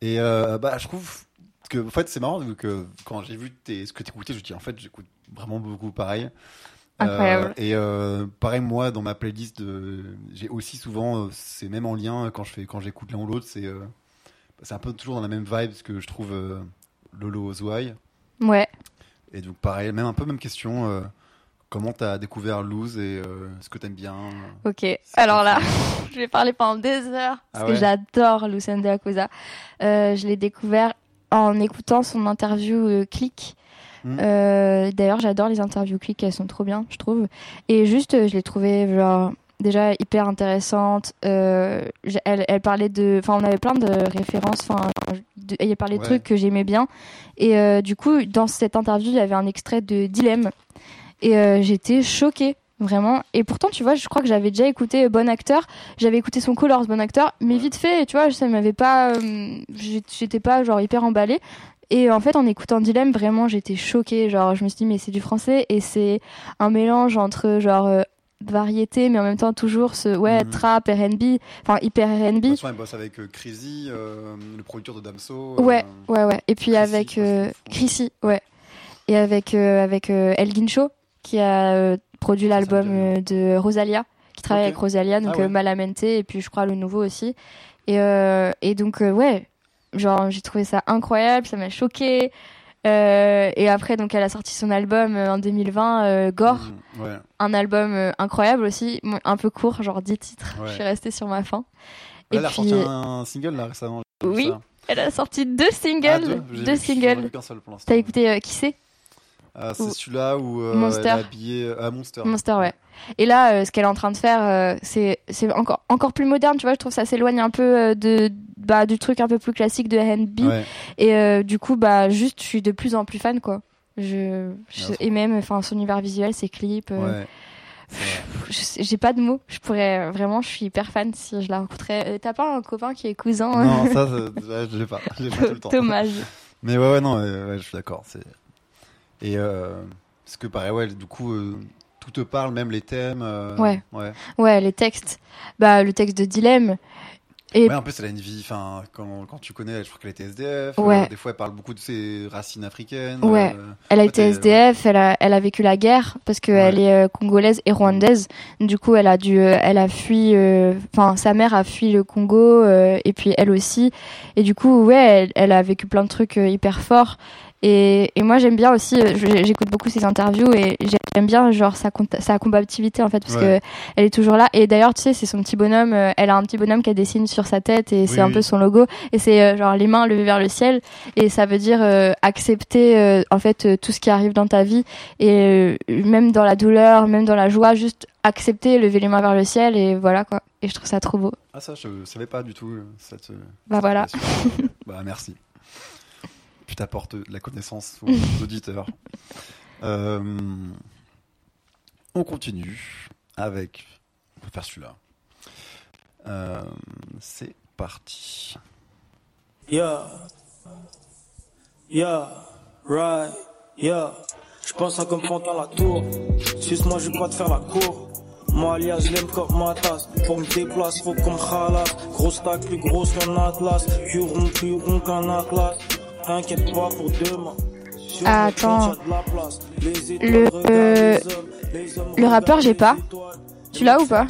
Et euh, bah, je trouve que, en fait, c'est marrant vu que quand j'ai vu tes, ce que t'écoutais, je me dis, en fait, j'écoute vraiment beaucoup pareil. Incroyable. Euh, et euh, pareil, moi, dans ma playlist, de- j'ai aussi souvent, euh, c'est même en lien quand je fais, quand j'écoute l'un ou l'autre, c'est, c'est un peu toujours dans la même vibe ce que je trouve Lolo Zouai. Ouais. Et donc, pareil, même un peu même question. comment t'as découvert Lose et euh, ce que t'aimes bien? Ok. Alors là, je vais parler pendant des heures Ah parce que j'adore Lucien Yakuza. Euh, je l'ai découvert en écoutant son interview Click. Mm. Euh, D'ailleurs, j'adore les interviews Click, elles sont trop bien, je trouve. Et juste, euh, je l'ai trouvée genre déjà hyper intéressante. Euh, elle, elle parlait de, enfin, on avait plein de références. Enfin, elle parlait de Ouais. trucs que j'aimais bien. Et euh, du coup, dans cette interview, il y avait un extrait de Dilemme. Et j'étais choquée, vraiment. Et pourtant, tu vois, je crois que j'avais déjà écouté Bon Acteur. J'avais écouté son Colors, Bon Acteur, mais vite fait, tu vois, ça m'avait pas. euh, j'étais pas, genre, hyper emballée. Et en fait, en écoutant Dilemme, vraiment, j'étais choquée. Genre, je me suis dit, mais c'est du français et c'est un mélange entre, genre, euh, variété, mais en même temps, toujours ce, ouais, Mhm. trap, RB, enfin, hyper RB. Elle bosse avec euh, Crazy, euh, le producteur de Damso. euh, Ouais, ouais, ouais. Et puis Chrissy, avec Chrissy, ouais. Et avec avec Elgin Shaw qui a produit l'album de Rosalia, qui travaille avec Rosalia, donc Ah ouais. Malamente et puis je crois le nouveau aussi. Et et donc ouais, genre j'ai trouvé ça incroyable, ça m'a choqué. Euh, et après donc elle a sorti son album euh, en 2020 euh, Gore, Mm, ouais. un album incroyable aussi, un peu court, genre 10 titres. Ouais. Je suis restée sur ma faim. Là, Et elle a sorti un single là récemment. Oui, ça. Elle a sorti deux Ah, singles, deux, J'ai vu- deux ai singles. vu qu'un seul pour l'instant. T'as écouté qui c'est? Ah, C'est ou- celui-là où Monster. elle est habillée à Monster. Monster, ouais. Et là, ce qu'elle est en train de faire, c'est c'est encore encore plus moderne, tu vois. Je trouve que ça s'éloigne un peu de bah du truc un peu plus classique de R&B. Ouais. Et euh, du coup, bah juste, je suis de plus en plus fan, quoi. Je, je- trop et même, enfin, son univers visuel, ses clips. euh, Ouais. J'ai pas de mots. Je pourrais euh, vraiment, je suis hyper fan si je la rencontrais. Euh, T'as pas un copain qui est cousin Non, ça, je l'ai pas. Je l'ai pas tout le temps. Dommage. Mais ouais, ouais, non, ouais, je suis d'accord. C'est et parce que pareil, ouais, du coup, tout te parle, même les thèmes. euh, Ouais. Ouais. Ouais, les textes. Bah, le texte de Dilemme. Et Ouais, en plus, elle a une vie. Enfin, quand, quand tu connais, je crois qu'elle était SDF. Ouais. euh, des fois, elle parle beaucoup de ses racines africaines. Ouais. euh, Elle a été SDF, elle a, elle a vécu la guerre parce qu'elle Ouais. est euh, congolaise et rwandaise. Du coup, elle a dû, elle a fui, euh, enfin, sa mère a fui le Congo euh, et puis elle aussi. Et du coup, ouais, elle, elle a vécu plein de trucs hyper forts. Et, et moi, j'aime bien aussi, euh, j'écoute beaucoup ses interviews et j'aime bien genre sa, sa combativité en fait parce Ouais. que elle est toujours là. Et d'ailleurs, tu sais, c'est son petit bonhomme. euh, elle a un petit bonhomme qu'elle dessine sur sa tête et c'est un oui. peu son logo. Et c'est euh, genre les mains levées vers le ciel et ça veut dire euh, accepter euh, en fait euh, tout ce qui arrive dans ta vie et même dans la douleur, même dans la joie, juste accepter, lever les mains vers le ciel et voilà quoi. Et je trouve ça trop beau. Ah, ça, je savais pas du tout. Cette, Bah voilà. bah, merci. Tu t'apportes de la connaissance aux auditeurs. Euh, on continue avec. On peut faire celui-là. Euh, C'est parti. Yeah. Yeah. Right, yeah. Je pense à comme dans la tour. Suce-moi, je vais pas te faire la cour. Moi, alias, je l'aime comme ma tasse. Pour me déplacer, faut qu'on me khalasse. Grosse tac, plus grosse qu'un atlas. Plus rond, plus rond qu'un atlas. T'inquiète pas pour demain. Mon Attends. Le, euh, le rappeur, j'ai pas. Tu l'as ou pas?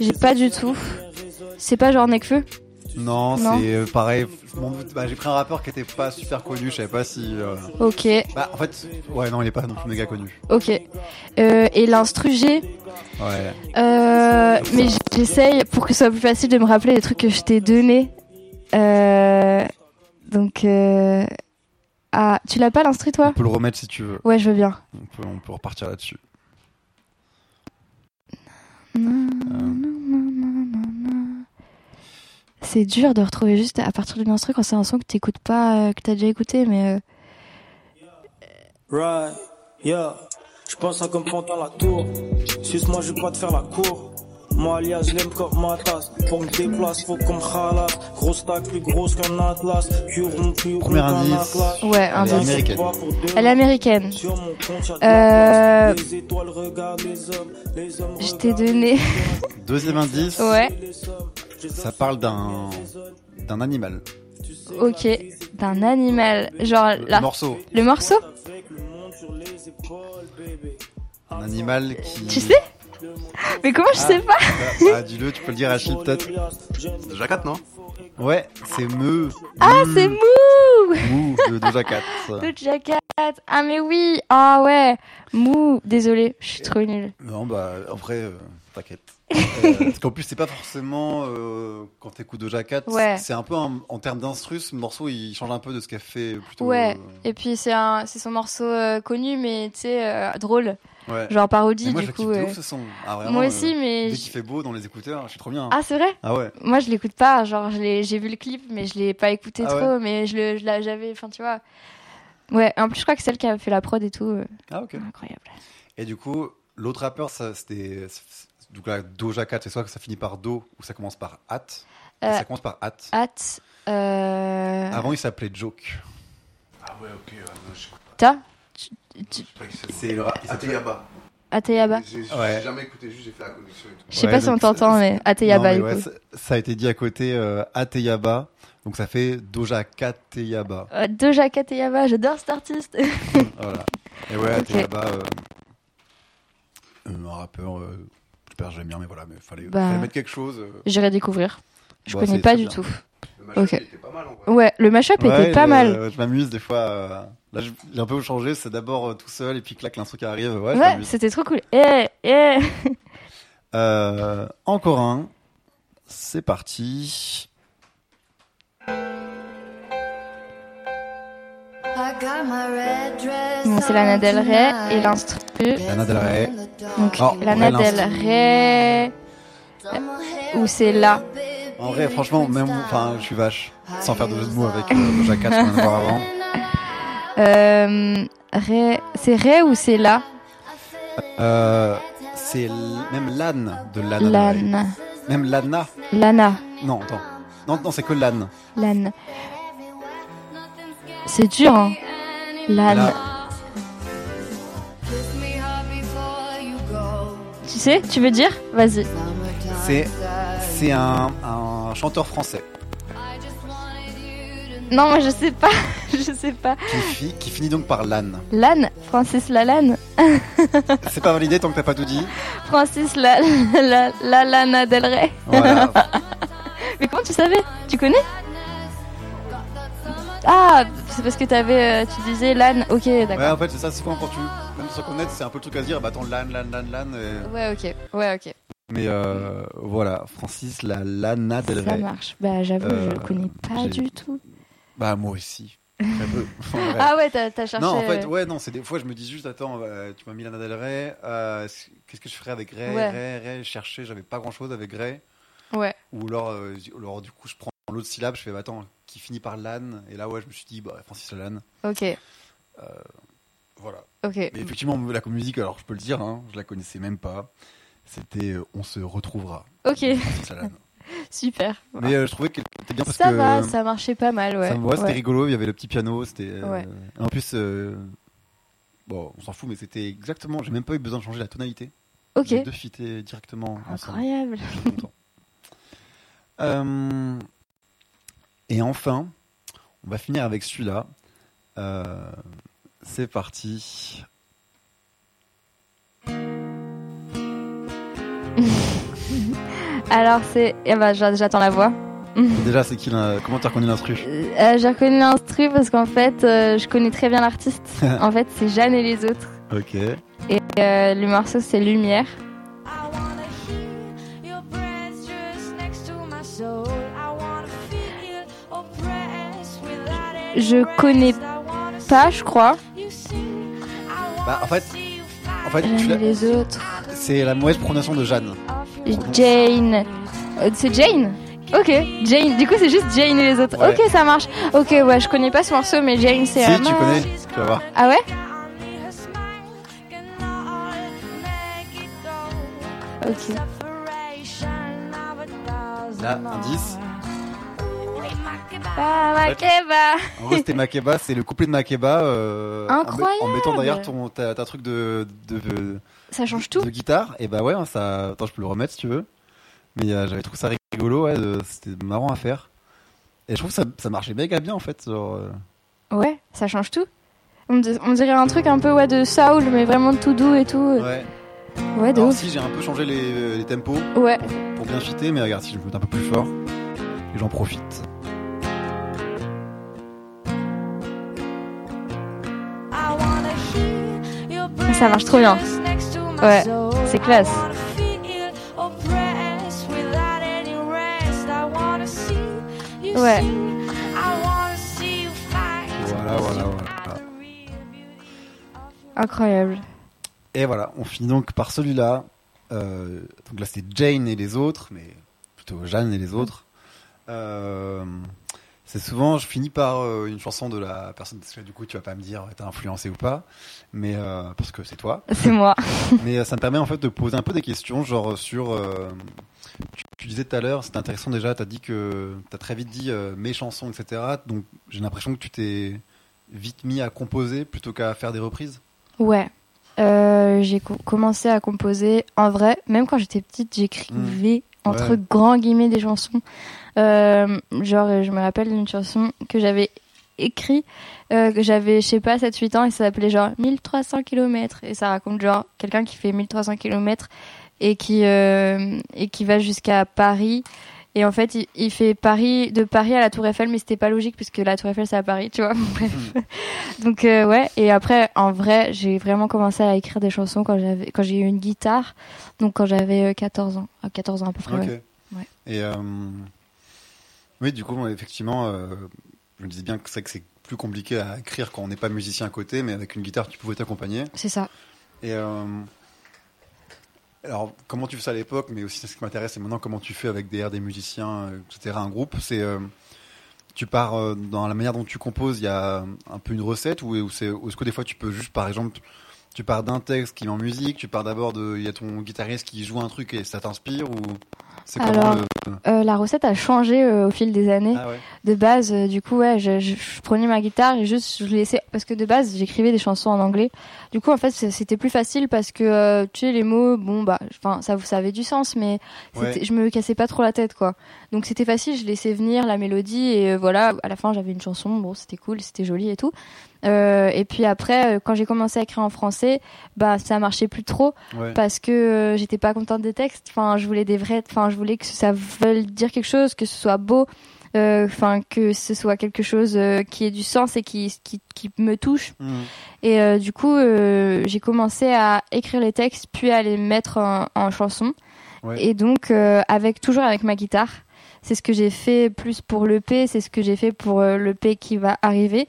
J'ai pas du tout. C'est pas genre Nekfeu? Non, Non. c'est euh, pareil. bah, j'ai pris un rappeur qui était pas super connu. Je savais pas si. euh, Ok, Bah, en fait, ouais, non, il est pas non plus méga connu. ok. Euh, et l'instru G, Ouais. euh, mais j'essaye pour que ce soit plus facile de me rappeler les trucs que je t'ai donnés. Euh, donc, euh, ah, tu l'as pas l'instru toi On peut le remettre si tu veux. Ouais, je veux bien. On peut, on peut repartir là-dessus. C'est dur de retrouver juste à partir d'une instru quand c'est un son que t'écoutes pas, euh, que t'as déjà écouté, mais euh, Right, yeah. Je pense à comme dans la tour. Suce-moi, je vais pas te faire la cour. Moi, alias, je l'aime comme ma tasse. Pour me déplacer, faut qu'on me khalasse. Grosse tac, plus grosse qu'un atlas. Plus rond, plus rond Premier qu'un indice. atlas. ouais, Elle est indice. américaine. Elle est américaine. Sur mon compte, y'a de Euh, la place. Les étoiles regardent les hommes. Les hommes Je t'ai regardent donné. Deuxième indice. Ouais, Les sommes. Je Ça parle d'un d'un animal. ok. D'un animal. Genre Le là. morceau. Le morceau? Avec le monde sur les épaules, bébé. Un animal qui. Tu sais? Mais comment je sais pas Bah, bah, dis-le, tu peux le dire Achille peut-être. Doja Cat, non Ouais, c'est me. Ah, c'est mou Mou de Doja Cat. Doja Cat. Ah, mais oui Ah ouais Mou. Désolé, je suis trop nulle. Non, bah, après, euh, t'inquiète. Euh, parce qu'en plus, c'est pas forcément euh, quand t'écoutes Doja Cat, Ouais. c'est un peu un- en termes d'instru, ce morceau il change un peu de ce qu'elle fait plutôt. Ouais. euh, Et puis c'est son morceau euh, connu, mais tu sais, euh, drôle. ouais. Genre parodie, moi, du coup. de euh. ouf ce son. Ah, vraiment, Moi euh, aussi, mais. Dès qu'il fait beau dans les écouteurs, je suis trop bien. Ah, c'est vrai? Ah ouais. Moi, je l'écoute pas. Genre, j'ai vu le clip, mais je l'ai pas écouté Ah trop. Mais je le- je l'a- j'avais. Enfin, tu vois. Ouais, en plus, je crois que celle qui a fait la prod et tout. euh, Ah ok. incroyable. Et du coup, l'autre rappeur, ça, c'était. Donc là, Doja Cat, c'est soit que ça finit par Do ou ça commence par At. Euh, ça commence par At. Hâte. Euh... Avant, il s'appelait Joke. Ah ouais, ok. ouais, non. Ta C'est le rap. Ateyaba. Ateyaba. J'ai Ouais. jamais écouté, juste j'ai fait la connexion et tout. Je sais Ouais, pas si on t'entend, mais Ateyaba, Non, du mais ouais, coup. ça, ça a été dit à côté euh, Ateyaba. Donc ça fait Doja Cat Teyaba. Euh, Doja Cat Ateyaba, j'adore cet artiste. voilà. Et ouais, Ok. Ateyaba, un rappeur, euh, super j'aime bien, mais voilà, mais fallait, Bah. fallait mettre quelque chose. euh. J'irai découvrir. Je Bon, connais pas du bien. tout. Le mashup, Ok. était pas mal en vrai. Ouais, le mashup Ouais, était pas je- mal. Je m'amuse des fois. euh, Là, je- j'ai un peu changé. C'est d'abord euh, tout seul et puis clac, l'instru qui arrive. Ouais, Ouais, c'était trop cool. Eh, eh. Euh, encore un. C'est parti. C'est Lana Del Rey et l'instru. Lana Del Rey. Donc, Oh, Lana Del Rey. Ou c'est là. En vrai, franchement, même, enfin, je suis vache. Sans faire de jeu de mots avec euh, Doja Cat, qu'on vient de voir avant. Euh, Rey. C'est Rey ou c'est là Euh, c'est l- même Lan de Lana. Lan. Même Lana. Lana. Non, attends. Non, non, c'est que Lan. Lan. C'est dur, hein. Lan. Là, Tu sais, tu veux dire? Vas-y. c'est, c'est un, un chanteur français Non, moi je sais pas. je sais pas. qui, fi- qui finit donc par Lan. Lan Francis Lalanne C'est pas validé tant que t'as pas tout dit. Francis la, la, la Lana Del Rey. Voilà. Mais comment tu savais? Tu connais? Ah, c'est parce que t'avais, euh, tu disais Lan. Ok, Ouais, d'accord. en fait, c'est ça, souvent quand tu. Même sans connaître, c'est un peu le truc à se dire. Bah attends, Lan, Lan, Lan, Lan. et- Ouais, ok. Ouais, ok. Mais euh, voilà, Francis, la Lana Del Ça Rey. marche. Bah, j'avoue, je Euh, le connais pas du tout. Bah moi aussi. Très peu. Ah ouais, t'as t'as cherché. non, en fait, euh, ouais, non, c'est des fois je me dis juste, attends, euh, tu m'as mis Lana Del Rey, euh, qu'est-ce que je ferais avec Ray, Ouais. Ray, Ray, chercher, j'avais pas grand chose avec Ray. Ouais. Ou alors, euh, alors, du coup, je prends l'autre syllabe, je fais, bah, attends, qui finit par Lan, et là, ouais, je me suis dit, bah, Francis Lalanne. Ok, Voilà. ok. Mais effectivement, la musique, alors je peux le dire, hein, je la connaissais même pas. C'était euh, On se retrouvera. Ok. de Francis Lalanne. Super. Mais euh, je trouvais qu'elle était bien parce ça que va, ça marchait pas mal, ouais. ça me voit, c'était Ouais. rigolo. Il y avait le petit piano, c'était. euh, Ouais. En plus, euh, bon, on s'en fout, mais c'était exactement. J'ai même pas eu besoin de changer la tonalité. Ok. Deux fitaient directement ensemble. Incroyable. Je suis content. Euh, et enfin, on va finir avec celui-là. Euh, c'est parti. Alors c'est, eh ben, j'a- j'attends la voix. Déjà, c'est qui l'in- Comment t'as reconnu l'instru? Euh, j'ai reconnu l'instru parce qu'en fait, euh, je connais très bien l'artiste. en fait, c'est Jeanne et les autres. Ok. Et euh, le morceau, c'est Lumière. I wanna hear your breath just next to my soul. Je connais Pas, je crois. Bah, en fait, en fait, tu les autres. c'est la mauvaise prononciation de Jeanne. Jane. Euh, c'est Jane? Ok, Jane. Du coup, c'est juste Jane et les autres. Ouais. Ok, ça marche. Ok, ouais, je connais pas ce morceau, mais Jane, c'est. Si, euh, tu connais, tu vas voir. Ah ouais? Ok. Là, indice. Ah, Makeba. En gros, c'était Makeba, c'est le couplet de Makeba. euh, Incroyable. En, mettant derrière ton, ta, ta truc de, de, de, Ça change tout. de guitare. Et bah ouais, hein, ça. Attends, je peux le remettre si tu veux. Mais euh, j'avais trouvé ça rigolo, ouais, de- c'était marrant à faire. Et je trouve que ça, ça marchait méga bien en fait. Genre, euh, Ouais, ça change tout. On, di- on dirait un truc un peu ouais, de soul, mais vraiment tout doux et tout. ouais. Ouais, de Alors ouf. si j'ai un peu changé les, les tempos Ouais. pour bien fitter, mais regarde si je me mets un peu plus fort. Et j'en profite. Ça marche trop bien. Ouais, c'est classe. Ouais. Voilà, voilà, voilà. Incroyable. Et voilà, on finit donc par celui-là. Euh, donc là, c'était Jane et les autres, mais plutôt Jeanne et les autres. Euh, c'est souvent, je finis par euh, une chanson de la personne, parce que du coup, tu vas pas me dire t'as influencé ou pas, mais euh, parce que c'est toi. C'est moi. Mais euh, ça me permet en fait de poser un peu des questions, genre sur. tu, tu disais tout à l'heure, c'était intéressant déjà, t'as dit que t'as très vite dit mes chansons, etc. Donc j'ai l'impression que tu t'es vite mis à composer plutôt qu'à faire des reprises. Ouais. J'ai co- commencé à composer en vrai, même quand j'étais petite, j'écrivais entre Ouais. grands guillemets des chansons. Euh, genre, je me rappelle d'une chanson que j'avais écrite, euh, que j'avais, je sais pas, 7-8 ans, et ça s'appelait genre 1300 km. Et ça raconte genre quelqu'un qui fait 1300 km et qui, euh, et qui va jusqu'à Paris. Et en fait, il, il fait Paris, de Paris à la Tour Eiffel, mais c'était pas logique puisque la Tour Eiffel c'est à Paris, tu vois. Bref. Donc euh, ouais. Et après, en vrai, j'ai vraiment commencé à écrire des chansons quand j'avais, quand j'ai eu une guitare. Donc quand j'avais euh, 14 ans, à 14 ans à peu près. Ok. ouais. Et euh, oui, du coup, effectivement, euh, je me disais bien que c'est que c'est plus compliqué à écrire quand on n'est pas musicien à côté, mais avec une guitare, tu pouvais t'accompagner. C'est ça. Et euh, alors, comment tu fais ça à l'époque, mais aussi ce qui m'intéresse, c'est maintenant comment tu fais avec des des musiciens, euh, etc. Un groupe, c'est euh, tu pars euh, dans la manière dont tu composes, il y a un peu une recette ou, est-ce que des fois tu peux juste, par exemple, tu pars d'un texte qui est en musique, tu pars d'abord de, il y a ton guitariste qui joue un truc et ça t'inspire ou? Alors, le... Euh, la recette a changé euh, au fil des années. Ah ouais. De base, euh, du coup, ouais, je, je- je prenais ma guitare et juste je laissais parce que de base j'écrivais des chansons en anglais. Du coup, en fait, c'était plus facile parce que euh, tu sais les mots, bon bah, enfin ça, ça avait du sens, mais Ouais. je me cassais pas trop la tête quoi. Donc c'était facile, je laissais venir la mélodie et euh, voilà, à la fin j'avais une chanson, bon c'était cool, c'était joli et tout. Euh, et puis après, euh, quand j'ai commencé à écrire en français, bah ça marchait plus trop Ouais. parce que euh, j'étais pas contente des textes. Enfin, je voulais des vrais. Enfin, je voulais que ça veuille dire quelque chose, que ce soit beau. euh, Enfin, que ce soit quelque chose qui ait du sens et qui qui, qui me touche. Mhm. Et du coup, j'ai commencé à écrire les textes, puis à les mettre en, en chanson. Ouais. Et donc, avec toujours avec ma guitare. C'est ce que j'ai fait plus pour l'EP, c'est ce que j'ai fait pour l'EP qui va arriver.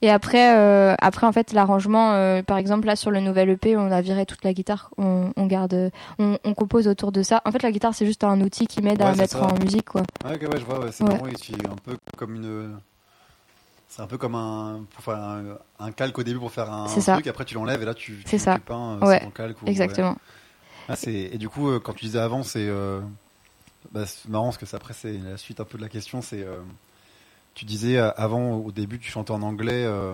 Et après, euh, après en fait, l'arrangement, euh, par exemple, là sur le nouvel EP, on a viré toute la guitare, on, on garde, on, on compose autour de ça. En fait, la guitare, c'est juste un outil qui m'aide à Ouais, mettre ça. en musique, quoi. Ah, ouais, je vois, ouais, c'est marrant, il utilise un peu comme une. C'est un peu comme un, pour faire un, un calque au début pour faire un, ça. truc, après tu l'enlèves et là tu, tu, ça. tu peins euh, ton calque. ou- Exactement. Ah, et du coup, euh, quand tu disais avant, c'est. Bah, marrant parce que après c'est la suite un peu de la question. C'est tu disais euh, avant au début tu chantais en anglais euh,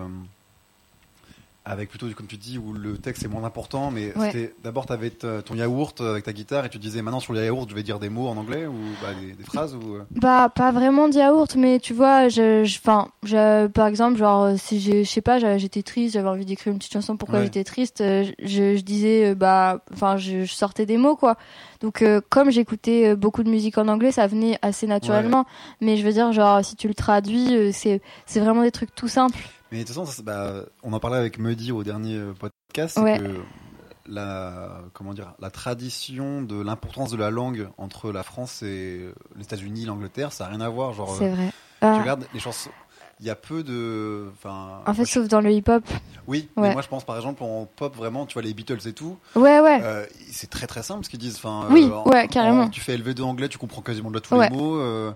avec plutôt comme tu dis où le texte est moins important, mais Ouais. c'était d'abord tu avais ton yaourt euh, avec ta guitare et tu disais maintenant sur le yaourt je vais dire des mots en anglais ou bah, des, des phrases ou euh, Bah, pas vraiment de yaourt, mais tu vois, je, je, enfin, je, par exemple, genre, euh, si je sais pas, j'étais triste, j'avais envie d'écrire une petite chanson pourquoi Ouais. j'étais triste, euh, je, je disais, euh, bah, enfin, je, je sortais des mots, quoi. Donc, euh, comme j'écoutais euh, beaucoup de musique en anglais, ça venait assez naturellement. Mais je veux dire, genre, si tu le traduis, euh, c'est, c'est vraiment des trucs tout simples. Mais de toute façon, ça, bah, on en parlait avec Mehdi au dernier euh, podcast, Ouais. que la, comment dire, la tradition de l'importance de la langue entre la France et les États-Unis, l'Angleterre, ça n'a rien à voir. Genre, C'est euh, vrai. tu Ah, regardes les chansons, il y a peu de, enfin, en fait, sauf dans le hip-hop. oui. ouais. Mais moi, je pense par exemple en pop, vraiment, tu vois les Beatles et tout, Ouais, ouais. euh, c'est très très simple ce qu'ils disent. Enfin, Oui, ouais, en- carrément. tu fais LV2 anglais, tu comprends quasiment de là tous Ouais. les mots. euh,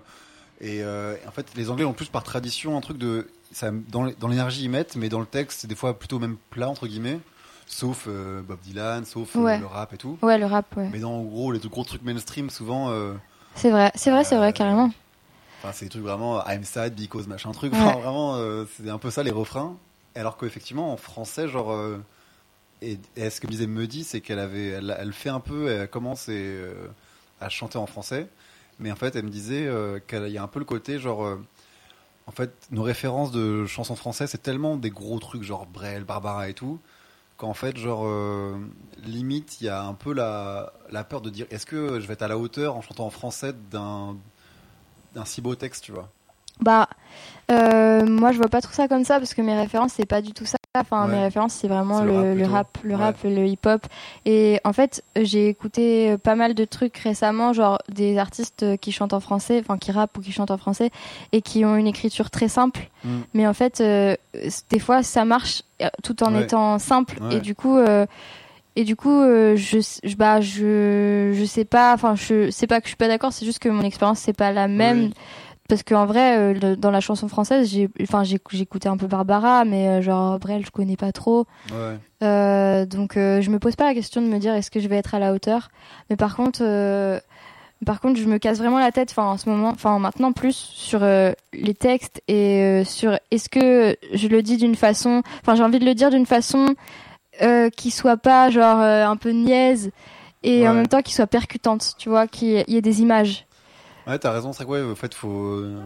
et euh, en fait, les Anglais ont plus par tradition un truc de, ça, dans l'énergie ils mettent, mais dans le texte, c'est des fois plutôt même plat entre guillemets, sauf euh, Bob Dylan, sauf euh, Ouais. le rap et tout. Ouais, le rap, ouais. Mais dans en gros les gros trucs mainstream, souvent, euh, C'est vrai, c'est vrai, c'est vrai, carrément. enfin c'est des trucs vraiment I'm sad because machin truc. Ouais. Enfin, vraiment, euh, c'est un peu ça les refrains. Alors qu'effectivement en français, genre, euh, et, et ce que me disait Mehdi, c'est qu'elle avait, elle, elle fait un peu, elle commence et, euh, à chanter en français, mais en fait elle me disait qu'il y a un peu le côté genre, en fait nos références de chansons françaises c'est tellement des gros trucs genre Brel, Barbara et tout. Qu'en fait, genre, euh, limite, il y a un peu la, la peur de dire est-ce que je vais être à la hauteur en chantant en français d'un si beau texte, tu vois? Bah, euh, moi je vois pas trop ça comme ça parce que mes références c'est pas du tout ça. Enfin, Ouais. mes références c'est vraiment le le, rap le rap, le Ouais. rap, le hip-hop. Et en fait, j'ai écouté pas mal de trucs récemment, genre des artistes qui chantent en français, enfin qui rappent ou qui chantent en français et qui ont une écriture très simple. Mm. Mais en fait, euh, des fois ça marche euh, tout en Ouais. étant simple. Et du coup. euh, et du coup, euh, je, je, bah, je, je sais pas, enfin, je sais pas que je suis pas d'accord, c'est juste que mon expérience c'est pas la même. Oui. Parce qu'en vrai, euh, dans la chanson française, j'ai, enfin, écouté un peu Barbara, mais euh, genre Brel, je connais pas trop. Ouais. Euh, donc, euh, je me pose pas la question de me dire est-ce que je vais être à la hauteur? Mais par contre, par contre, je me casse vraiment la tête, enfin, en ce moment, enfin, maintenant plus sur les textes et sur est-ce que je le dis d'une façon, enfin, j'ai envie de le dire d'une façon qui soit pas genre un peu niaise et en même temps qui soit percutante, tu vois, qu'il y ait des images. Ouais, t'as raison, c'est vrai que ouais, en fait, faut. euh,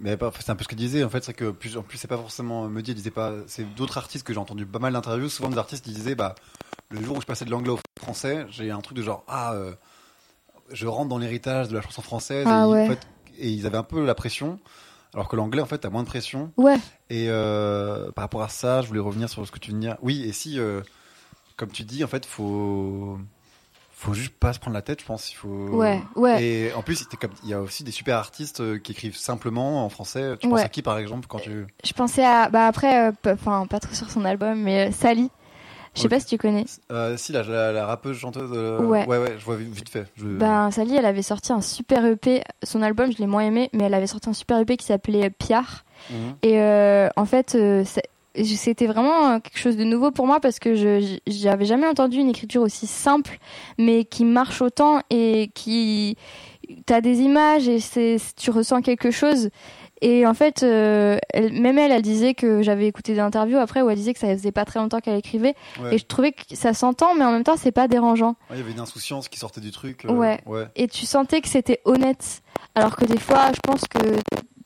Mais c'est un peu ce que disait, en fait, c'est que plus, en plus, c'est pas forcément me dire, disait pas. C'est d'autres artistes que j'ai entendu pas mal d'interviews, souvent des artistes qui disaient, bah, le jour où je passais de l'anglais au français, j'ai un truc de genre, ah, euh, je rentre dans l'héritage de la chanson française, Ah et, ouais. en fait, et ils avaient un peu la pression, alors que l'anglais, en fait, t'as moins de pression. Ouais, Et euh, par rapport à ça, je voulais revenir sur ce que tu viens de dire. Oui, et si, euh, comme tu dis, en fait, faut, faut juste pas se prendre la tête, je pense. Il faut. ouais, ouais. Et en plus, comme- il y a aussi des super artistes euh, qui écrivent simplement en français. Tu penses Ouais. à qui, par exemple, quand tu. Je pensais à, bah après, euh, enfin, pas trop sur son album, mais euh, Sally. Je sais pas si tu connais. Euh, si, la, la, la rappeuse chanteuse. Ouais. ouais, ouais, je vois vite fait. Je... Ben, Sally, elle avait sorti un super EP. Son album, je l'ai moins aimé, mais elle avait sorti un super EP qui s'appelait Piar. Mhm. Et en fait, c'était vraiment euh, quelque chose de nouveau pour moi parce que je j'avais jamais entendu une écriture aussi simple, mais qui marche autant et qui t'as des images et c'est tu ressens quelque chose. Et en fait, euh, elle- même elle, elle disait que j'avais écouté des interviews après où elle disait que ça faisait pas très longtemps qu'elle écrivait Ouais. et je trouvais que ça s'entend, mais en même temps c'est pas dérangeant. Ouais, il y avait une insouciance qui sortait du truc. euh, Ouais. ouais. et tu sentais que c'était honnête. Alors que des fois, je pense que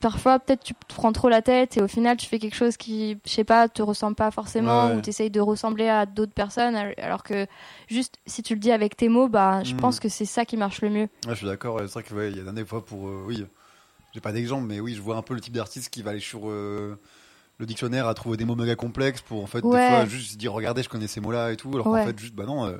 parfois, peut-être tu te prends trop la tête et au final, tu fais quelque chose qui, je sais pas, te ressemble pas forcément Ouais. ou tu essayes de ressembler à d'autres personnes. Alors que juste, si tu le dis avec tes mots, bah, je Mm. pense que c'est ça qui marche le mieux. Ouais, je suis d'accord. ouais, C'est vrai qu'il ouais, il y a des fois pour. euh, oui, j'ai pas d'exemple, mais oui, je vois un peu le type d'artiste qui va aller sur euh, le dictionnaire à trouver des mots méga complexes pour en fait Ouais. des fois juste dire regardez, je connais ces mots-là et tout, alors Ouais. qu'en fait juste bah non. euh,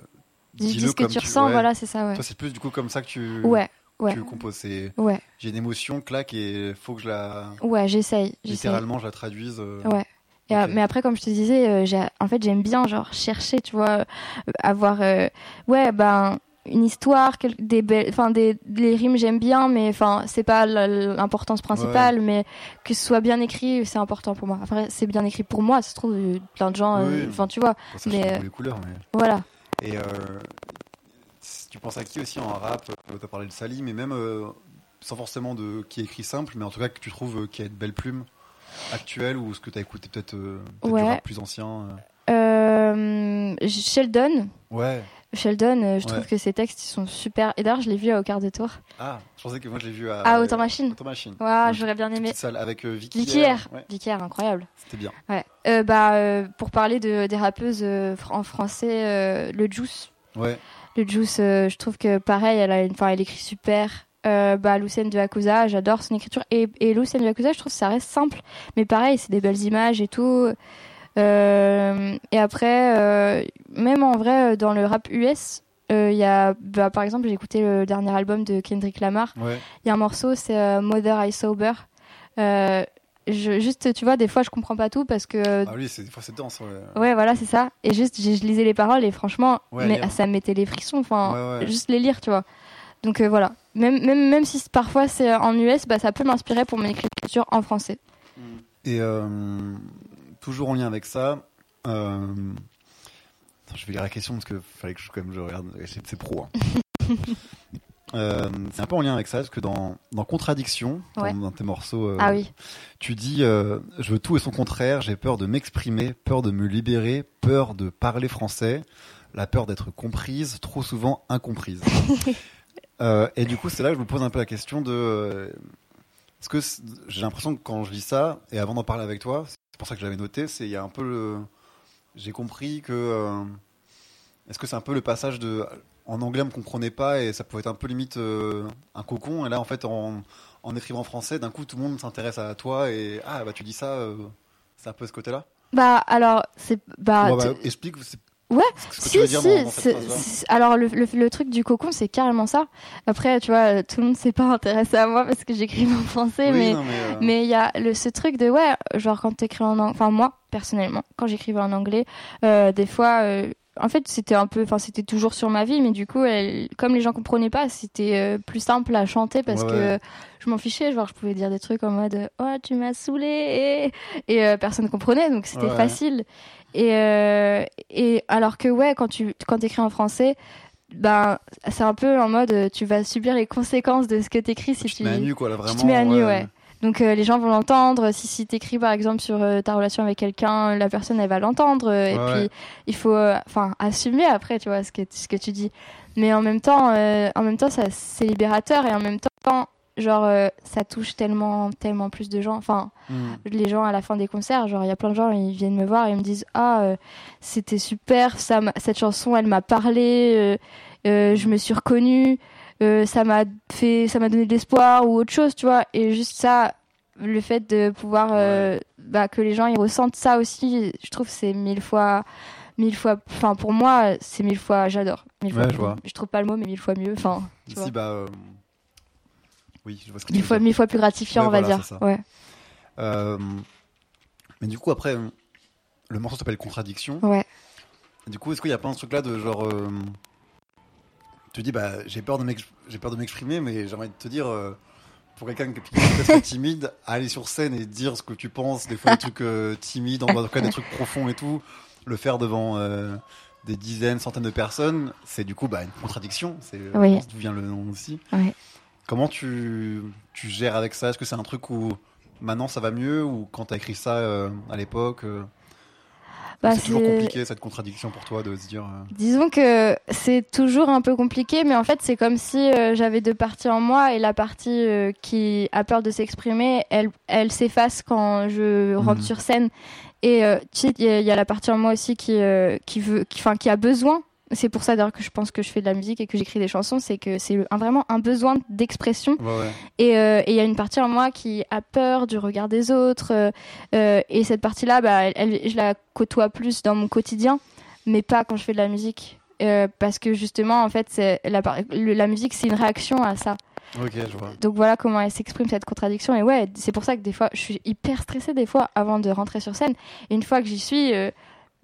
Dis, dis-le dis ce que comme tu ressens, ouais. voilà, c'est ça, ouais. C'est plus du coup comme ça que tu. Ouais, ouais, Tu composes. C'est ouais, j'ai une émotion, claque et faut que je la ouais, j'essaye, littéralement je la traduise. euh, Ouais. Et, mais après, comme je te disais, euh, j'ai, en fait, j'aime bien genre chercher, tu vois, euh, avoir, euh, ouais, ben une histoire, des belles, enfin des les rimes j'aime bien, mais enfin c'est pas l'importance principale, mais que ce soit bien écrit, c'est important pour moi. Après, c'est bien écrit pour moi, ça se trouve euh, plein de gens, Oui. enfin tu vois, Bon, ça Mais, euh, les couleurs, mais. voilà. Et euh, tu penses à qui aussi en rap euh, T'as parlé de Sally, mais même euh, sans forcément de qui écrit simple, mais en tout cas que tu trouves euh, qui a de belles plumes actuelles ou ce que t'as écouté peut-être du Ouais. rap plus ancien. Sheldon, Ouais. Sheldon, je trouve Ouais. que ses textes ils sont super. Et d'ailleurs, je l'ai vu à Au quart de tour. Ah, je pensais que moi je l'ai vu à. Ah, Autant Machine. Autant Machine. Ouais, Ouais. j'aurais bien aimé. Salle avec euh, Vicky. Vicky Air. R. Ouais, Vicky R, incroyable. c'était bien. Ouais. Euh, bah, euh, pour parler de, des rappeuses en français, le Juice. Ouais. Le Juice, euh, je trouve que pareil, elle, a une, elle écrit super. Euh, bah, Lucien de Yakuza, j'adore son écriture. Et, et Lucien de Yakuza, je trouve que ça reste simple. Mais pareil, c'est des belles images et tout. Euh, et après, euh, même en vrai, dans le rap US, il y a, bah, par exemple, j'ai écouté le dernier album de Kendrick Lamar. Ouais. Il y a un morceau, c'est Mother I Sober. Je, juste, tu vois, des fois, je comprends pas tout parce que. Ah oui, c'est des fois c'est dense. Ouais. Ouais, voilà, c'est ça. Et juste, je, lisais les paroles et franchement, Ouais, mais ça me mettait les frissons. Enfin, Ouais, ouais. juste les lire, tu vois. Donc euh, voilà. Même, même, même si parfois c'est en US, bah, ça peut m'inspirer pour mon écriture en français. Et euh, toujours en lien avec ça, euh, attends, je vais lire la question parce que fallait que je, quand même, je regarde. C'est c'est pro. hein. Euh, c'est un peu en lien avec ça parce que dans, dans Contradiction, dans- Ouais. dans, tes morceaux, euh, Ah oui. tu dis euh, Je veux tout et son contraire, j'ai peur de m'exprimer, peur de me libérer, peur de parler français, la peur d'être comprise, trop souvent incomprise. Et du coup, c'est là que je me pose un peu la question de. Est-ce que j'ai l'impression que quand je lis ça, et avant d'en parler avec toi, c'est pour ça que j'avais noté, c'est il y a un peu le. J'ai compris que. Est-ce que c'est un peu le passage de. En anglais, on me comprenait pas et ça pouvait être un peu limite euh, un cocon. Et là, en fait, en, en écrivant en français, d'un coup, tout le monde s'intéresse à toi et ah bah tu dis ça, euh, c'est un peu ce côté-là. Bah alors, c'est. Bah, bah, explique Ouais, tu si, si. dans, dans alors, le, le, le truc du cocon, c'est carrément ça. Après, tu vois, tout le monde s'est pas intéressé à moi parce que j'écrivais en français, Oui, mais. non, mais, euh, Mais il y a le, ce truc de, ouais, genre quand t'écris en anglais, enfin moi, personnellement, quand j'écrivais en anglais, euh, des fois, euh, en fait, c'était un peu, enfin, c'était toujours sur ma vie, mais du coup, elle, comme les gens comprenaient pas, c'était euh, plus simple à chanter parce Ouais, que ouais. je m'en fichais, genre, je pouvais dire des trucs en mode, oh, tu m'as saoulé, et, et euh, personne comprenait, donc c'était Ouais, facile. Et, euh, et alors que, ouais, quand tu quand écris en français, ben, c'est un peu en mode, tu vas subir les conséquences de ce que t'écris si tu tu, te mets à nu quoi là vraiment. te mets à nu, ouais. Donc euh, les gens vont l'entendre. Si, si t'écris par exemple sur euh, ta relation avec quelqu'un, la personne elle va l'entendre. euh, et Ouais, puis il faut, euh, enfin, assumer après, tu vois ce que ce que tu dis. Mais en même temps, euh, en même temps, ça c'est libérateur et en même temps, genre euh, ça touche tellement, tellement plus de gens. Enfin, Hmm. les gens à la fin des concerts, genre il y a plein de gens, ils viennent me voir et ils me disent ah euh, c'était super, ça cette chanson elle m'a parlé, euh, euh, je me suis reconnue, euh, ça m'a fait, ça m'a donné de l'espoir ou autre chose, tu vois. Et juste ça, le fait de pouvoir, euh, bah, que les gens ils ressentent ça aussi, je trouve que c'est mille fois, mille fois, enfin pour moi c'est mille fois, j'adore. Mille Ouais, fois, je vois. je trouve pas le mot mais mille fois mieux, enfin tu Ici vois. bah euh, oui je vois ce que mille fois, mille fois plus gratifiant Ouais, on va voilà, dire. Ouais. Mais du coup, après, le morceau s'appelle Contradiction. Ouais. Du coup, est-ce qu'il y a plein de trucs là de genre. Tu dis, bah, j'ai peur de m'exprimer, mais j'ai envie de te dire, euh, pour quelqu'un qui est peut-être timide, aller sur scène et dire ce que tu penses, des fois des trucs euh, timides, en tout cas des trucs profonds et tout, le faire devant euh, des dizaines, centaines de personnes, c'est du coup bah, une contradiction. C'est Oui. d'où vient le nom aussi. Comment tu, tu gères avec ça? Est-ce que c'est un truc où maintenant ça va mieux? Ou quand tu as écrit ça à l'époque Bah, C'est toujours compliqué cette contradiction pour toi de se dire. euh, Disons que c'est toujours un peu compliqué, mais en fait, c'est comme si euh, j'avais deux parties en moi et la partie euh, qui a peur de s'exprimer, elle, elle s'efface quand je rentre Mhm. sur scène. Et euh, tu sais, il y, a- il y a la partie en moi aussi qui, qui, veut, qui, enfin, qui a besoin. C'est pour ça d'ailleurs que je pense que je fais de la musique et que j'écris des chansons, c'est que c'est vraiment un besoin d'expression. Ouais, euh, et il y a une partie en moi qui a peur du regard des autres. euh, euh, et cette partie-là, bah, elle, elle- je la côtoie plus dans mon quotidien, mais pas quand je fais de la musique. Euh, parce que justement, en fait, la, musique, c'est une réaction à ça. Ok, je vois. Donc voilà comment elle s'exprime, cette contradiction. Et ouais, c'est pour ça que des fois, je suis hyper stressée des fois avant de rentrer sur scène. Et une fois que j'y suis, euh,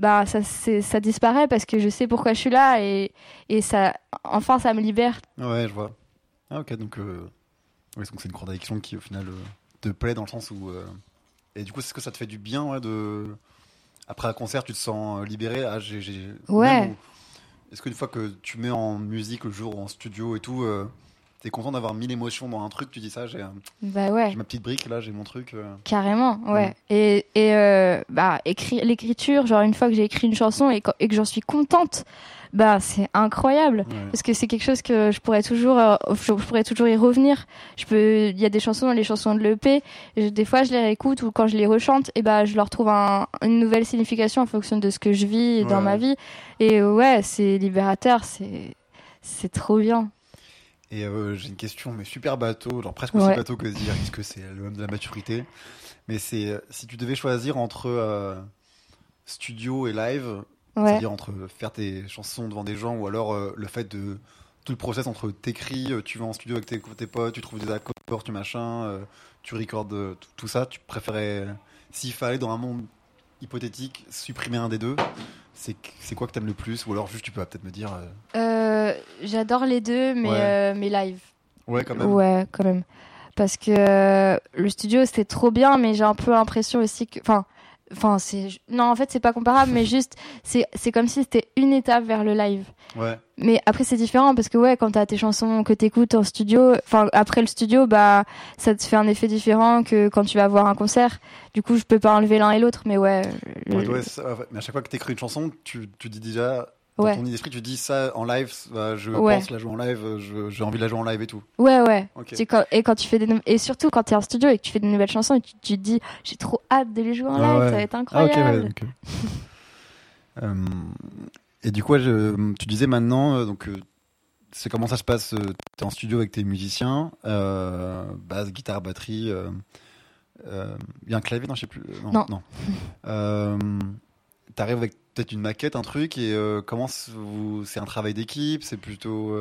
bah, ça, c'est- ça disparaît parce que je sais pourquoi je suis là et, et ça, enfin, ça me libère. Ouais, je vois. Ah, ok, donc euh, ouais, c'est une contradiction qui au final euh, te plaît dans le sens où. euh, Et du coup, est-ce que ça te fait du bien ouais, de. Après un concert, tu te sens euh, libéré? Ah, j'ai, Ouais. est-ce qu'une fois que tu mets en musique le jour en studio et tout, t'es content d'avoir mis l'émotion dans un truc, tu dis ça, j'ai un- Bah ouais. j'ai ma petite brique là, j'ai mon truc. euh. Carrément, ouais. Et, et euh, bah, écrit, l'écriture, genre une fois que j'ai écrit une chanson et, que- et que j'en suis contente, bah c'est incroyable. Ouais. Parce que c'est quelque chose que je pourrais toujours, euh, je, je pourrais toujours y revenir. Je peux, il y a des chansons, les chansons de l'EP, des fois je les réécoute ou quand je les rechante, et bah je leur trouve un- une nouvelle signification en fonction de ce que je vis dans ma vie. Et ouais, c'est libérateur, c'est, c'est trop bien. Et euh, j'ai une question, mais super bateau, genre presque aussi Ouais. bateau que dire, est-ce que c'est le même de la maturité Mais c'est euh, si tu devais choisir entre euh, studio et live, Ouais. c'est-à-dire entre faire tes chansons devant des gens ou alors euh, le fait de tout le process entre t'écris, tu vas en studio avec tes, tes potes, tu trouves des accords, tu machin, tu recordes tout, ça, tu préférais, s'il fallait dans un monde hypothétique supprimer un des deux, c'est quoi que t'aimes le plus Ou alors juste tu peux peut-être me dire, euh, Euh, j'adore les deux, mais, Ouais. euh, mais live. ouais quand même. Ouais, quand même. Parce que le studio, c'était trop bien, mais j'ai un peu l'impression aussi que. Enfin, enfin c'est. Non, en fait, c'est pas comparable, mais juste, c'est c'est comme si c'était une étape vers le live. Ouais. Mais après, c'est différent parce que, ouais, quand t'as tes chansons que t'écoutes en studio, enfin, après le studio, bah, ça te fait un effet différent que quand tu vas voir un concert. Du coup, je peux pas enlever l'un et l'autre, mais ouais. le- Ouais, ouais, ça, mais à chaque fois que tu écris une chanson, tu, tu dis déjà, dans Ouais. ton d'esprit, tu dis ça en live, bah, je Ouais. pense la jouer en live, euh, j'ai envie de la jouer en live et tout. Ouais, ouais. Quand- et quand tu fais des et surtout quand tu es en studio et que tu fais des nouvelles chansons et tu, tu te dis j'ai trop hâte de les jouer en Ah live ouais. ça va être Ah, ok, incroyable ouais, donc, euh, euh, et du coup, je- tu disais maintenant, euh, donc, c'est comment ça se passe Tu es en studio avec tes musiciens, euh, basse, guitare, batterie. euh, Il y a un clavier, non, je sais plus. Non. Non. Euh, T'arrives avec peut-être une maquette, un truc, et euh, comment c'est un travail d'équipe C'est plutôt.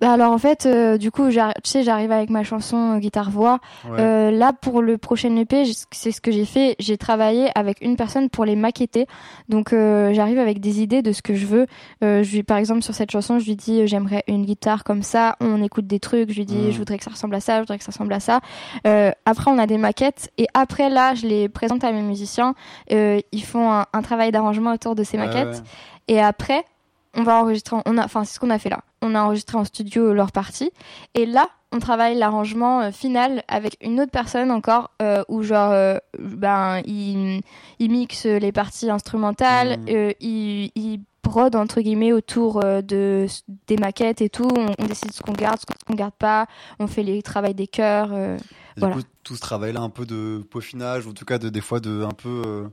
Bah alors en fait euh, du coup tu sais j'arrive avec ma chanson euh, guitare voix ouais. Euh, là pour le prochain EP c'est ce que j'ai fait. J'ai travaillé avec une personne pour les maqueter. Donc euh, j'arrive avec des idées de ce que je veux. Euh, je lui par exemple sur cette chanson je lui dis j'aimerais une guitare comme ça. On écoute des trucs. Je lui dis Mhm. je voudrais que ça ressemble à ça je voudrais que ça ressemble à ça. Euh, après on a des maquettes. Et après là je les présente à mes musiciens. Euh, ils font un, un travail d'arrangement autour de ces Ouais, maquettes. ouais. et après, on va enregistrer. en- On a, enfin, c'est ce qu'on a fait là. On a enregistré en studio leur partie. Et là, on travaille l'arrangement euh, final avec une autre personne encore, euh, où genre, euh, ben, il, il mixe les parties instrumentales, euh, il, il brode entre guillemets autour euh, de des maquettes et tout. On, on décide ce qu'on garde, ce qu'on garde pas. On fait les travails des chœurs. euh. Voilà. Coup, tout ce travail-là, un peu de peaufinage, ou en tout cas, de, des fois, de un peu, euh,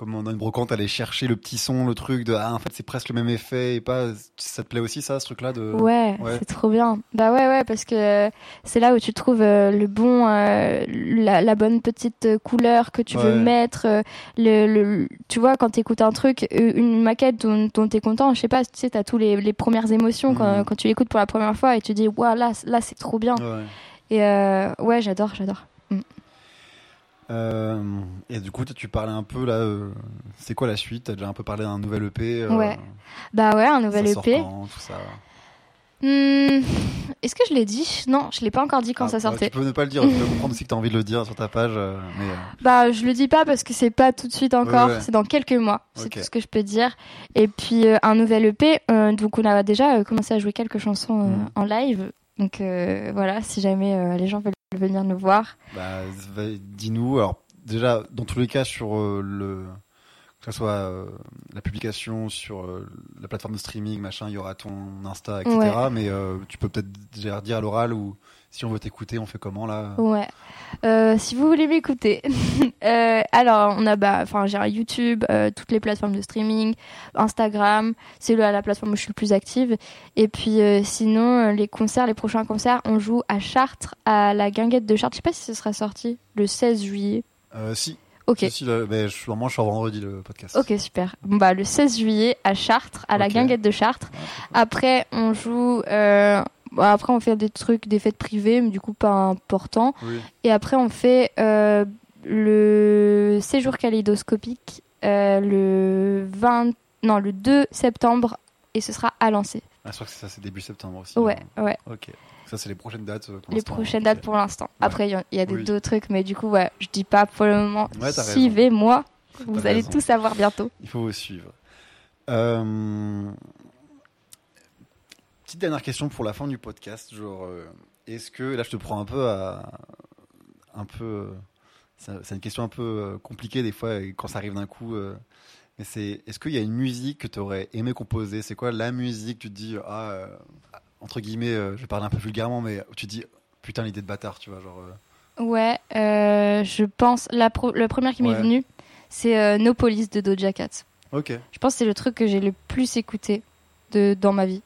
comme a une brocante, aller chercher le petit son, le truc, de ah, en fait, c'est presque le même effet, et pas. Ça te plaît aussi, ça, ce truc-là de... Ouais, ouais. c'est trop bien. Bah ouais, ouais, parce que euh, c'est là où tu trouves euh, le bon, euh, la, la bonne petite couleur que tu veux mettre. le, le- tu vois, quand t'écoutes un truc, une maquette dont, dont t'es content, je sais pas, tu sais, t'as tous les, les premières émotions quand, Mhm. quand tu l'écoutes pour la première fois et tu dis, waouh, là, là c'est trop bien. Ouais. Et euh, ouais, j'adore, j'adore. Euh, et du coup, tu parlais un peu là. euh, c'est quoi la suite? T'as déjà un peu parlé d'un nouvel EP. euh, Ouais. Bah ouais, un nouvel ça EP. quand, tout ça? Hmm, Est-ce que je l'ai dit? Non, je l'ai pas encore dit quand Ah, ça bah, sortait. Tu peux ne pas le dire. Je peux comprendre aussi que t'as envie de le dire sur ta page, euh, mais. Bah, je le dis pas parce que c'est pas tout de suite encore, Ouais, ouais. c'est dans quelques mois, c'est tout ce que je peux dire. Et puis un nouvel EP, donc on a déjà commencé à jouer quelques chansons Mhm. en live. Donc voilà, si jamais les gens veulent venir nous voir. Bah, dis-nous. Alors, déjà, dans tous les cas, sur euh, le. Que ce soit euh, la publication sur euh, la plateforme de streaming, machin, il y aura ton Insta, etc. Ouais. Mais tu peux peut-être déjà dire à l'oral ou si on veut t'écouter, on fait comment là Ouais. Euh, si vous voulez m'écouter, euh, alors on a bah, enfin j'ai un YouTube, euh, toutes les plateformes de streaming, Instagram, c'est la, la plateforme où je suis le plus active. Et puis sinon les concerts, les prochains concerts, on joue à Chartres, à la Guinguette de Chartres. Je sais pas si ce sera sorti le 16 juillet. Euh, Si. Ok. Si, si, là, mais je, suis- je suis en vendredi le podcast. Ok, super. Bon, bah, le 16 juillet à Chartres, à la. Guinguette de Chartres. Après, on joue. euh, bon, après, on fait des trucs, des fêtes privées, mais du coup, pas importants. Oui. Et après, on fait euh, le séjour kaléidoscopique euh, le 20. Non, le 2 septembre. Et ce sera à lancer. Ah, je crois que c'est ça, c'est début septembre aussi. Ouais, hein. ouais. Ok. Ça, c'est les prochaines dates. euh, pour Les prochaines Ok. dates pour l'instant. Ouais. Après, il y a- il y, a des Oui. d'autres trucs, mais du coup, ouais, je dis pas pour le moment. Ouais. Suivez-moi. Vous allez raison. tout savoir bientôt. Il faut vous suivre. Euh, Petite dernière question pour la fin du podcast. Genre, euh, est-ce que là, je te prends un peu à un peu. c'est une question un peu compliquée des fois quand ça arrive d'un coup. mais c'est, est-ce qu'il y a une musique que tu aurais aimé composer? C'est quoi la musique Tu te dis ah entre guillemets, euh, je vais parler un peu vulgairement, mais tu dis putain l'idée de bâtard, tu vois, genre. euh, Ouais, euh, je pense. La, pro- la première qui m'est venue, c'est euh, No Police de Doja Cat. Ok. Je pense que c'est le truc que j'ai le plus écouté de, dans ma vie.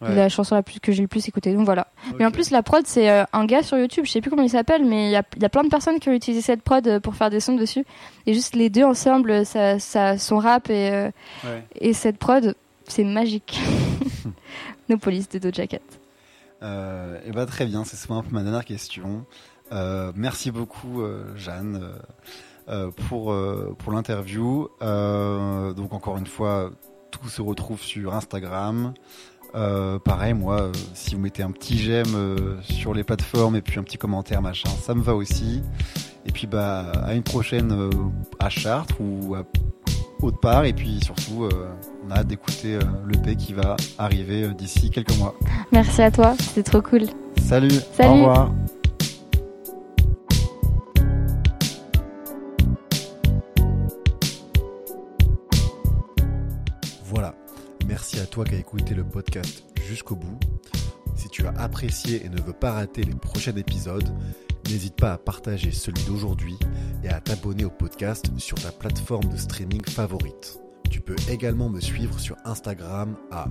Ouais. La chanson la plus, que j'ai le plus écoutée. Donc voilà. Mais en plus, la prod, c'est un gars sur YouTube, je sais plus comment il s'appelle, mais il y y a plein de personnes qui ont utilisé cette prod pour faire des sons dessus. Et juste les deux ensemble, ça, ça, son rap et, Ouais. et cette prod, c'est magique. No Police de Doja Cat. Euh, et bah très bien, c'est souvent un peu ma dernière question. Euh, merci beaucoup euh, Jeanne euh, pour pour l'interview. Donc encore une fois, tout se retrouve sur Instagram. Pareil, moi, si vous mettez un petit j'aime sur les plateformes et puis un petit commentaire machin, ça me va aussi. Et puis bah à une prochaine à Chartres ou à autre part. Et puis surtout, on a hâte d'écouter euh, le P qui va arriver euh, d'ici quelques mois. Merci à toi, c'était trop cool. Salut, Salut. au revoir. Voilà, merci à toi qui as écouté le podcast jusqu'au bout. Si tu as apprécié et ne veux pas rater les prochains épisodes, n'hésite pas à partager celui d'aujourd'hui et à t'abonner au podcast sur ta plateforme de streaming favorite. Tu peux également me suivre sur Instagram à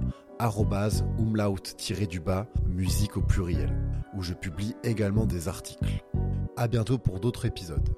umlaut-du-bas musique au pluriel, où je publie également des articles. À bientôt pour d'autres épisodes.